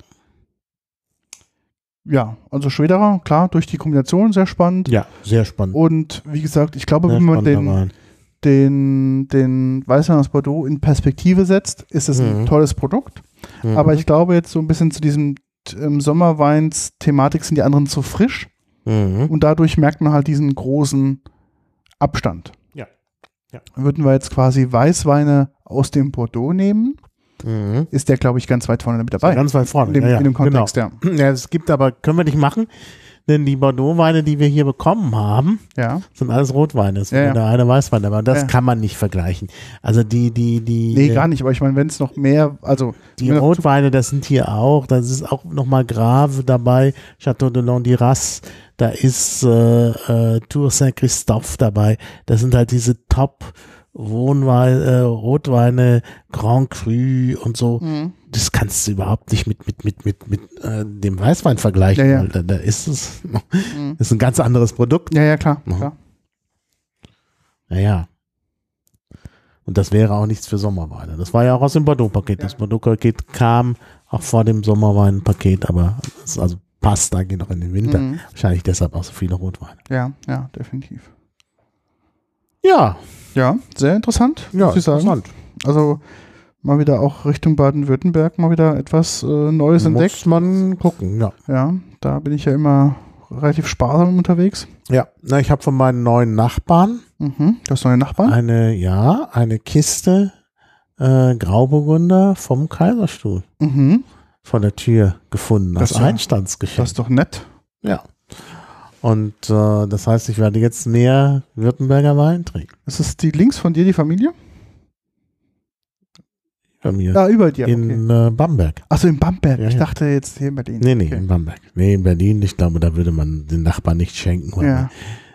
Ja, also Schwederer, klar, durch die Kombination sehr spannend. Ja, sehr spannend. Und wie gesagt, ich glaube, Sehr wenn man den, Wein. den, den Weißwein aus Bordeaux in Perspektive setzt, ist es ein Mhm. tolles Produkt. Mhm. Aber ich glaube jetzt so ein bisschen zu diesem ähm, Sommerweins-Thematik sind die anderen zu frisch Mhm. und dadurch merkt man halt diesen großen Abstand. Ja. Ja. Würden wir jetzt quasi Weißweine aus dem Bordeaux nehmen, Mhm. ist der, glaube ich, ganz weit vorne mit dabei. Ganz weit vorne. in, dem, ja, ja, in dem Kontext, Genau. ja. Ja, es gibt aber, können wir nicht machen, denn die Bordeaux-Weine, die wir hier bekommen haben, Ja. sind alles Rotweine. Ja, ja. eine Weißwein, aber das Ja. kann man nicht vergleichen. Also die, die, die, Nee, äh, gar nicht, aber ich meine, wenn es noch mehr, also die Rotweine, das sind hier auch, da ist auch nochmal Grave dabei, Chateau de Landiras, da ist äh, äh, Tour Saint-Christophe dabei. Das sind halt diese Top Wohnweine, äh, Rotweine, Grand Cru und so. Mhm. das kannst du überhaupt nicht mit, mit, mit, mit, mit äh, dem Weißwein vergleichen. Ja, ja. Da, da ist es Mhm. ist ein ganz anderes Produkt. Ja, ja, klar. Mhm. klar. Naja. Und das wäre auch nichts für Sommerweine. Das war ja auch aus dem Bordeaux-Paket. Das Bordeaux-Paket kam auch vor dem Sommerwein-Paket, aber es also passt eigentlich noch in den Winter. Mhm. Wahrscheinlich deshalb auch so viele Rotweine. Ja, ja, definitiv. Ja, Ja, sehr interessant, ja, muss ich sagen. interessant. Also mal wieder auch Richtung Baden-Württemberg mal wieder etwas äh, Neues entdeckt. Muss man gucken, ja. Ja, da bin ich ja immer relativ sparsam unterwegs. Ja, na, ich habe von meinen neuen Nachbarn Mhm. Du hast neue Nachbarn? eine, ja, eine Kiste äh, Grauburgunder vom Kaiserstuhl Mhm. vor der Tür gefunden. Das als ja- Einstandsgeschenk. Das ist doch nett. Ja. Und äh, das heißt, ich werde jetzt mehr Württemberger Wein trinken. Ist es die links von dir, die Familie? Bei mir. Ja, über dir. Okay. in äh, Bamberg. Achso, in Bamberg. Ja, ich ja. dachte jetzt hier in Berlin. Nee, nee, Okay. in Bamberg. Nee, in Berlin, ich glaube, da würde man den Nachbarn nicht schenken, weil, Ja. man,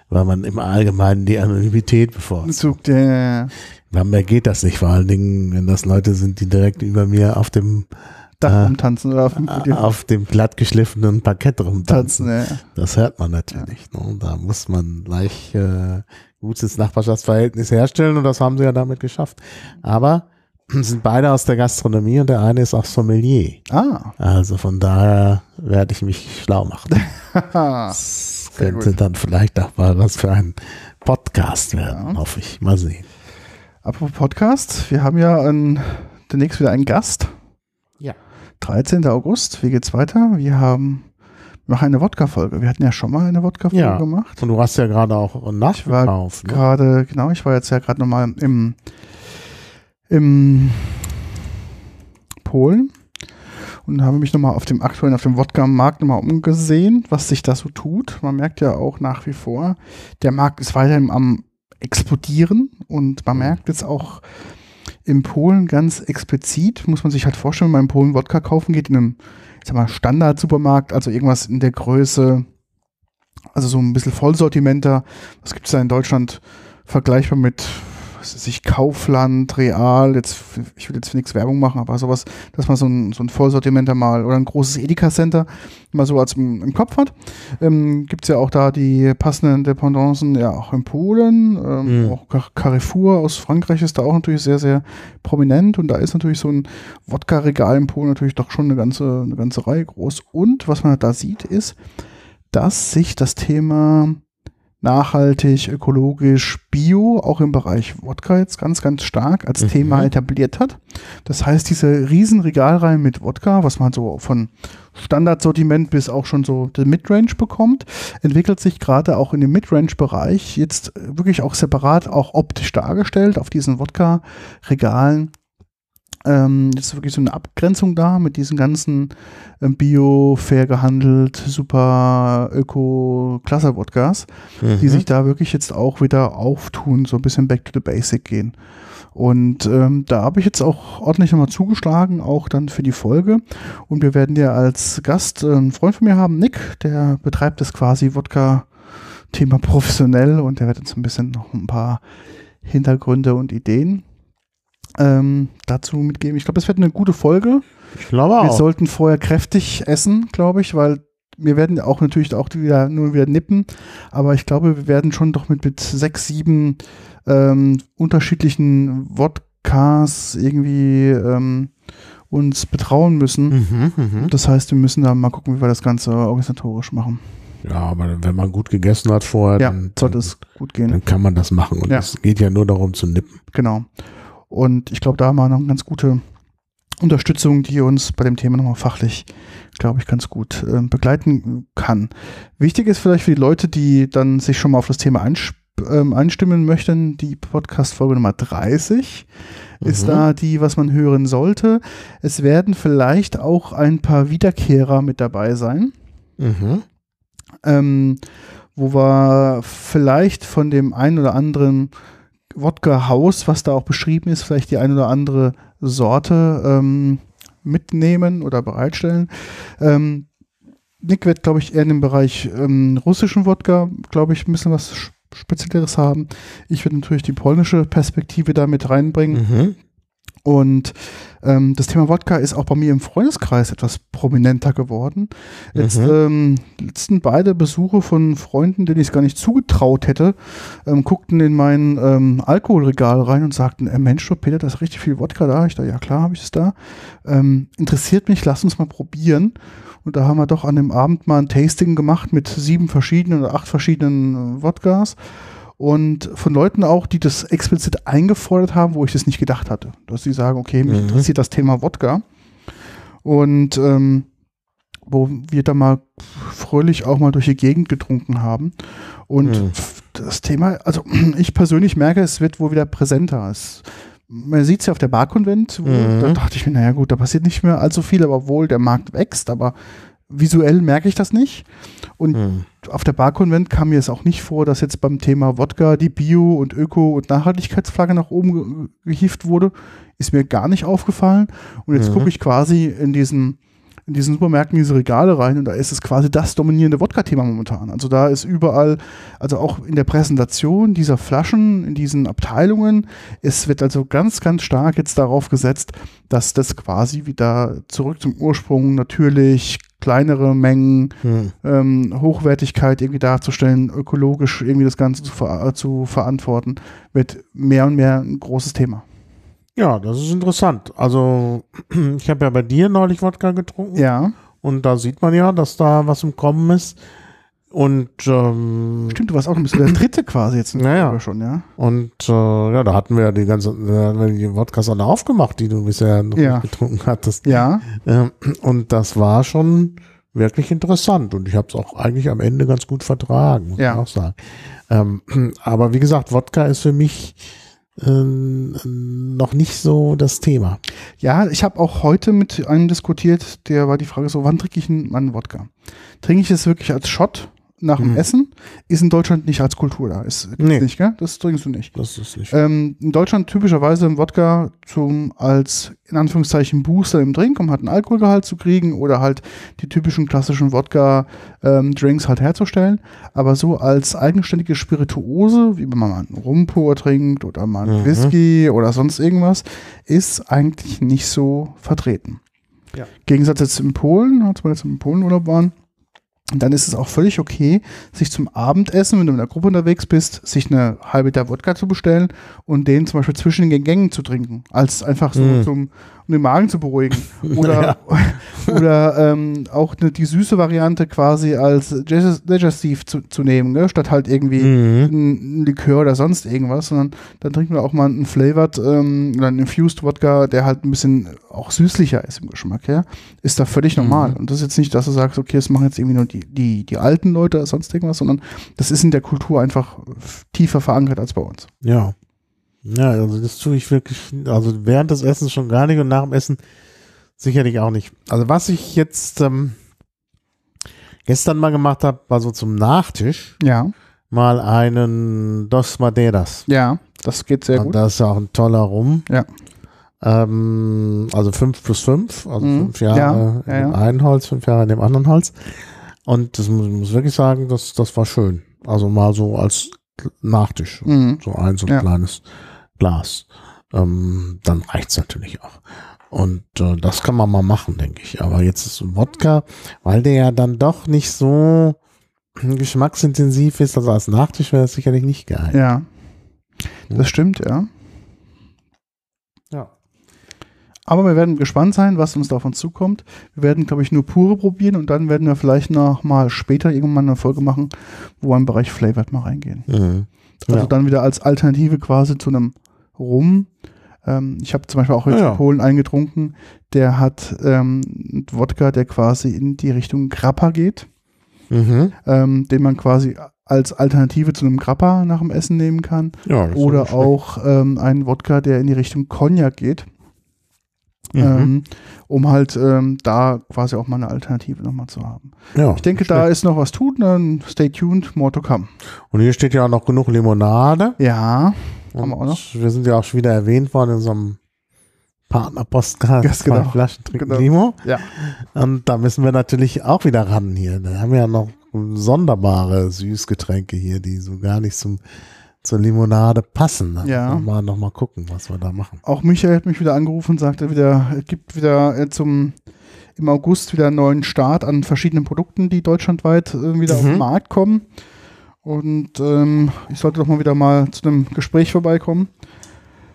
weil man im Allgemeinen die Anonymität bevorzugt. Zug, der In Bamberg geht das nicht, vor allen Dingen, wenn das Leute sind, die direkt über mir auf dem Dach Ah. rumtanzen oder auf dem Podium auf dem glatt geschliffenen Parkett rumtanzen. tanzen. Ja. Das hört man natürlich. Ne? Und Da muss man gleich äh, gutes Nachbarschaftsverhältnis herstellen und das haben sie ja damit geschafft. Aber sind beide aus der Gastronomie und der eine ist auch Sommelier. Ah, Also von daher werde ich mich schlau machen. Das könnte gut. dann vielleicht auch mal was für einen Podcast werden, Ja. hoffe ich. Mal sehen. Apropos Podcast, wir haben ja ein, demnächst wieder einen Gast. Ja. 13. August, wie geht's weiter? Wir haben mache eine Wodka-Folge. Wir hatten ja schon mal eine Wodka-Folge Ja. gemacht. Und du hast ja gerade auch Ich war nachgekauft. Ne? gerade, genau, ich war jetzt ja gerade nochmal im, im Polen und habe mich nochmal auf dem aktuellen, auf dem Wodka-Markt nochmal umgesehen, was sich da so tut. Man merkt ja auch nach wie vor, der Markt ist weiterhin am explodieren und man merkt jetzt auch in Polen ganz explizit, muss man sich halt vorstellen, wenn man in Polen Wodka kaufen geht, in einem, ich sag mal, Standard-Supermarkt, also irgendwas in der Größe, also so ein bisschen Vollsortimenter. Was gibt es da in Deutschland vergleichbar mit, was weiß ich, Kaufland, Real, jetzt, ich will jetzt für nichts Werbung machen, aber sowas, dass man so ein, so ein Vollsortimenter mal oder ein großes Edeka-Center mal so als im, im Kopf hat. Ähm, gibt es ja auch da die passenden Dependancen, ja auch in Polen, ähm, Mhm. auch Car- Carrefour aus Frankreich ist da auch natürlich sehr, sehr prominent und da ist natürlich so ein Wodka-Regal in Polen natürlich doch schon eine ganze, eine ganze Reihe groß. Und was man da sieht, ist, dass sich das Thema nachhaltig, ökologisch, bio auch im Bereich Wodka jetzt ganz, ganz stark als Mhm. Thema etabliert hat. Das heißt, diese riesen Regalreihen mit Wodka, was man so von Standardsortiment bis auch schon so den Midrange bekommt, entwickelt sich gerade auch in dem Midrange-Bereich jetzt wirklich auch separat, auch optisch dargestellt auf diesen Wodka-Regalen. Ähm, jetzt ist wirklich so eine Abgrenzung da mit diesen ganzen ähm, Bio, fair gehandelt, super Öko, klasse Wodkas, Mhm. die sich da wirklich jetzt auch wieder auftun, so ein bisschen back to the basic gehen. Und ähm, da habe ich jetzt auch ordentlich nochmal zugeschlagen, auch dann für die Folge. Und wir werden ja als Gast äh, einen Freund von mir haben, Nick, der betreibt das quasi Wodka-Thema professionell und der wird uns ein bisschen noch ein paar Hintergründe und Ideen ähm, dazu mitgeben. Ich glaube, es wird eine gute Folge. Ich glaube Wir auch. sollten vorher kräftig essen, glaube ich, weil wir werden auch natürlich auch wieder nur wieder nippen, aber ich glaube, wir werden schon doch mit, mit sechs, sieben ähm, unterschiedlichen Wodkas irgendwie ähm, uns betrauen müssen. Mhm, mhm. Das heißt, wir müssen da mal gucken, wie wir das Ganze organisatorisch machen. Ja, aber wenn man gut gegessen hat vorher, Ja, dann, sollte es gut gehen. dann kann man das machen. Und Ja. es geht ja nur darum zu nippen. Genau. Und ich glaube, da haben wir noch eine ganz gute Unterstützung, die uns bei dem Thema nochmal fachlich, glaube ich, ganz gut äh, begleiten kann. Wichtig ist vielleicht für die Leute, die dann sich schon mal auf das Thema einsp ähm, einstimmen möchten, die Podcast-Folge Nummer 30 ist Mhm. da die, was man hören sollte. Es werden vielleicht auch ein paar Wiederkehrer mit dabei sein Mhm. ähm, wo wir vielleicht von dem einen oder anderen Wodka-Haus, was da auch beschrieben ist, vielleicht die eine oder andere Sorte ähm, mitnehmen oder bereitstellen. Ähm, Nick wird, glaube ich, eher in dem Bereich ähm, russischen Wodka, glaube ich, ein bisschen was Spezielleres haben. Ich werde natürlich die polnische Perspektive da mit reinbringen. Mhm. Und ähm, das Thema Wodka ist auch bei mir im Freundeskreis etwas prominenter geworden. Jetzt Mhm. ähm, letzten beide Besuche von Freunden, denen ich es gar nicht zugetraut hätte, ähm, guckten in mein ähm, Alkoholregal rein und sagten, äh, Mensch, du Peter, da ist richtig viel Wodka da. Ich dachte, ja klar, habe ich es da. Ähm, interessiert mich, lass uns mal probieren. Und da haben wir doch an dem Abend mal ein Tasting gemacht mit sieben verschiedenen oder acht verschiedenen äh, Wodkas. Und von Leuten auch, die das explizit eingefordert haben, wo ich das nicht gedacht hatte. Dass sie sagen, okay, mich Mhm. interessiert das Thema Wodka. Und ähm, wo wir da mal fröhlich auch mal durch die Gegend getrunken haben. Und Mhm. das Thema, also ich persönlich merke, es wird wohl wieder präsenter. Es, man sieht es ja auf der Barkonvent, Mhm. da dachte ich mir, naja gut, da passiert nicht mehr allzu viel, aber wohl der Markt wächst, aber visuell merke ich das nicht. Und Mhm. auf der Barkonvent kam mir es auch nicht vor, dass jetzt beim Thema Wodka die Bio- und Öko- und Nachhaltigkeitsflagge nach oben ge gehievt wurde. Ist mir gar nicht aufgefallen. Und jetzt Mhm. gucke ich quasi in diesen, in diesen Supermärkten diese Regale rein und da ist es quasi das dominierende Wodka-Thema momentan. Also da ist überall, also auch in der Präsentation dieser Flaschen, in diesen Abteilungen, es wird also ganz, ganz stark jetzt darauf gesetzt, dass das quasi wieder zurück zum Ursprung natürlich kleinere Mengen, Mhm. ähm, Hochwertigkeit irgendwie darzustellen, ökologisch irgendwie das Ganze zu, ver zu verantworten, wird mehr und mehr ein großes Thema. Ja, das ist interessant. Also, ich habe ja bei dir neulich Wodka getrunken Ja, und da sieht man ja, dass da was im Kommen ist. Und, ähm, stimmt, du warst auch ein bisschen der dritte quasi jetzt Naja. schon, ja. und äh, ja, da hatten wir ja die ganze, da wir die Wodkas alle aufgemacht, die du bisher noch Ja. getrunken hattest. Ja, Ähm, und das war schon wirklich interessant und ich habe es auch eigentlich am Ende ganz gut vertragen, muss Ja. ich auch sagen. Ähm, aber wie gesagt, Wodka ist für mich ähm, noch nicht so das Thema. Ja, ich habe auch heute mit einem diskutiert, der war die Frage so, wann trinke ich einen einen Wodka? Trinke ich es wirklich als Shot nach dem Mhm. Essen? Ist in Deutschland nicht als Kultur da. Ist Nee. nicht, gell? Das trinkst du nicht. Das ist nicht. Ähm, in Deutschland typischerweise ein Wodka zum als in Anführungszeichen Booster im Drink, um halt einen Alkoholgehalt zu kriegen oder halt die typischen klassischen Wodka-Drinks halt herzustellen. Aber so als eigenständige Spirituose, wie wenn man mal einen Rumpur trinkt oder mal einen Mhm. Whisky oder sonst irgendwas, ist eigentlich nicht so vertreten. Ja. Gegensatz jetzt in Polen, als wir jetzt im Polenurlaub waren, dann ist es auch völlig okay, sich zum Abendessen, wenn du in der Gruppe unterwegs bist, sich eine halbe Liter Wodka zu bestellen und den zum Beispiel zwischen den Gängen zu trinken, als einfach so Mm. zum, um den Magen zu beruhigen. Oder, oder ähm, auch eine, die süße Variante quasi als Digest- Digestiv zu, zu nehmen, ne? statt halt irgendwie Mhm. ein, Likör oder sonst irgendwas, sondern dann trinken wir auch mal einen Flavored ähm, oder einen Infused Wodka, der halt ein bisschen auch süßlicher ist im Geschmack, ja. Ist da völlig normal. Mhm. Und das ist jetzt nicht, dass du sagst, okay, das machen jetzt irgendwie nur die, die, die alten Leute oder sonst irgendwas, sondern das ist in der Kultur einfach tiefer verankert als bei uns. Ja. Ja, also das tue ich wirklich, also während des Essens schon gar nicht und nach dem Essen sicherlich auch nicht. Also was ich jetzt ähm, gestern mal gemacht habe, war so zum Nachtisch Ja, mal einen Dos Madeiras. ja, das geht sehr und gut. das ist ja auch ein toller Rum. Ja. Ähm, also 5 plus 5, also Mhm. fünf Jahre Ja, in ja, dem ja. einen Holz, fünf Jahre in dem anderen Holz. Und das muss, muss wirklich sagen, das, das war schön. Also mal so als Nachtisch. Mhm. So ein so ein Ja. kleines Glas. Ähm, dann reicht's natürlich auch. Und äh, das kann man mal machen, denke ich. Aber jetzt ist ein Wodka, weil der ja dann doch nicht so geschmacksintensiv ist, also als Nachtisch wäre es sicherlich nicht geil. Ja. Das stimmt, ja. Ja. Aber wir werden gespannt sein, was uns da auf uns zukommt. Wir werden, glaube ich, nur pure probieren und dann werden wir vielleicht noch mal später irgendwann eine Folge machen, wo wir im Bereich Flavored mal reingehen. Mhm. Also Ja. dann wieder als Alternative quasi zu einem Rum. Ähm, ich habe zum Beispiel auch jetzt Ja, in Polen eingetrunken, der hat ähm, einen Wodka, der quasi in die Richtung Grappa geht, Mhm. ähm, den man quasi als Alternative zu einem Grappa nach dem Essen nehmen kann. Ja, Oder auch ähm, einen Wodka, der in die Richtung Cognac geht, Mhm. ähm, um halt ähm, da quasi auch mal eine Alternative nochmal zu haben. ja, Ich denke, da ist noch was tut, dann stay tuned, more to come. Und hier steht ja auch noch genug Limonade. Ja, Und Haben wir auch noch? Wir sind ja auch schon wieder erwähnt worden in unserem Partner-Postcard. Ganz zwei genau. Flaschen trinken Genau. Limo. ja. Und da müssen wir natürlich auch wieder ran hier. Da haben wir ja noch sonderbare Süßgetränke hier, die so gar nicht zum, zur Limonade passen. Ja. Mal noch mal gucken, was wir da machen. Auch Michael hat mich wieder angerufen und sagte wieder, es gibt wieder zum im August wieder einen neuen Start an verschiedenen Produkten, die deutschlandweit äh, wieder auf Mhm. den Markt kommen. Und ähm, ich sollte doch mal wieder mal zu einem Gespräch vorbeikommen.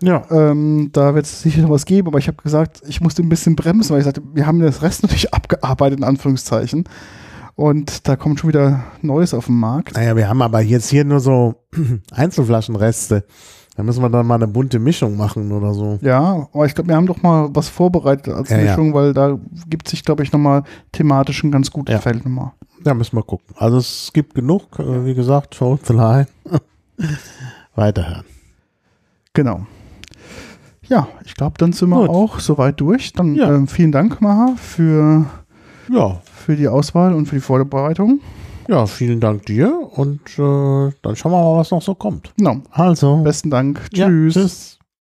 Ja. Ähm, da wird es sicher noch was geben, aber ich habe gesagt, ich musste ein bisschen bremsen, weil ich sagte, wir haben das Rest natürlich abgearbeitet, in Anführungszeichen. Und da kommt schon wieder Neues auf den Markt. Naja, wir haben aber jetzt hier nur so Einzelflaschenreste. Da müssen wir dann mal eine bunte Mischung machen oder so. Ja, aber ich glaube, wir haben doch mal was vorbereitet als Ja, ja. Mischung, weil da gibt sich, glaube ich, nochmal thematisch ein ganz gutes Ja. Feld nochmal. Da müssen wir gucken. Also es gibt genug, äh, wie gesagt, show the line. Weiterhören. Genau. Ja, ich glaube, dann sind wir Gut. auch soweit durch. Dann Ja. ähm, vielen Dank, Maha, für, Ja, für die Auswahl und für die Vorbereitung. ja, vielen Dank dir und äh, dann schauen wir mal, was noch so kommt. Genau. Also, Besten Dank. ja, Tschüss. tschüss.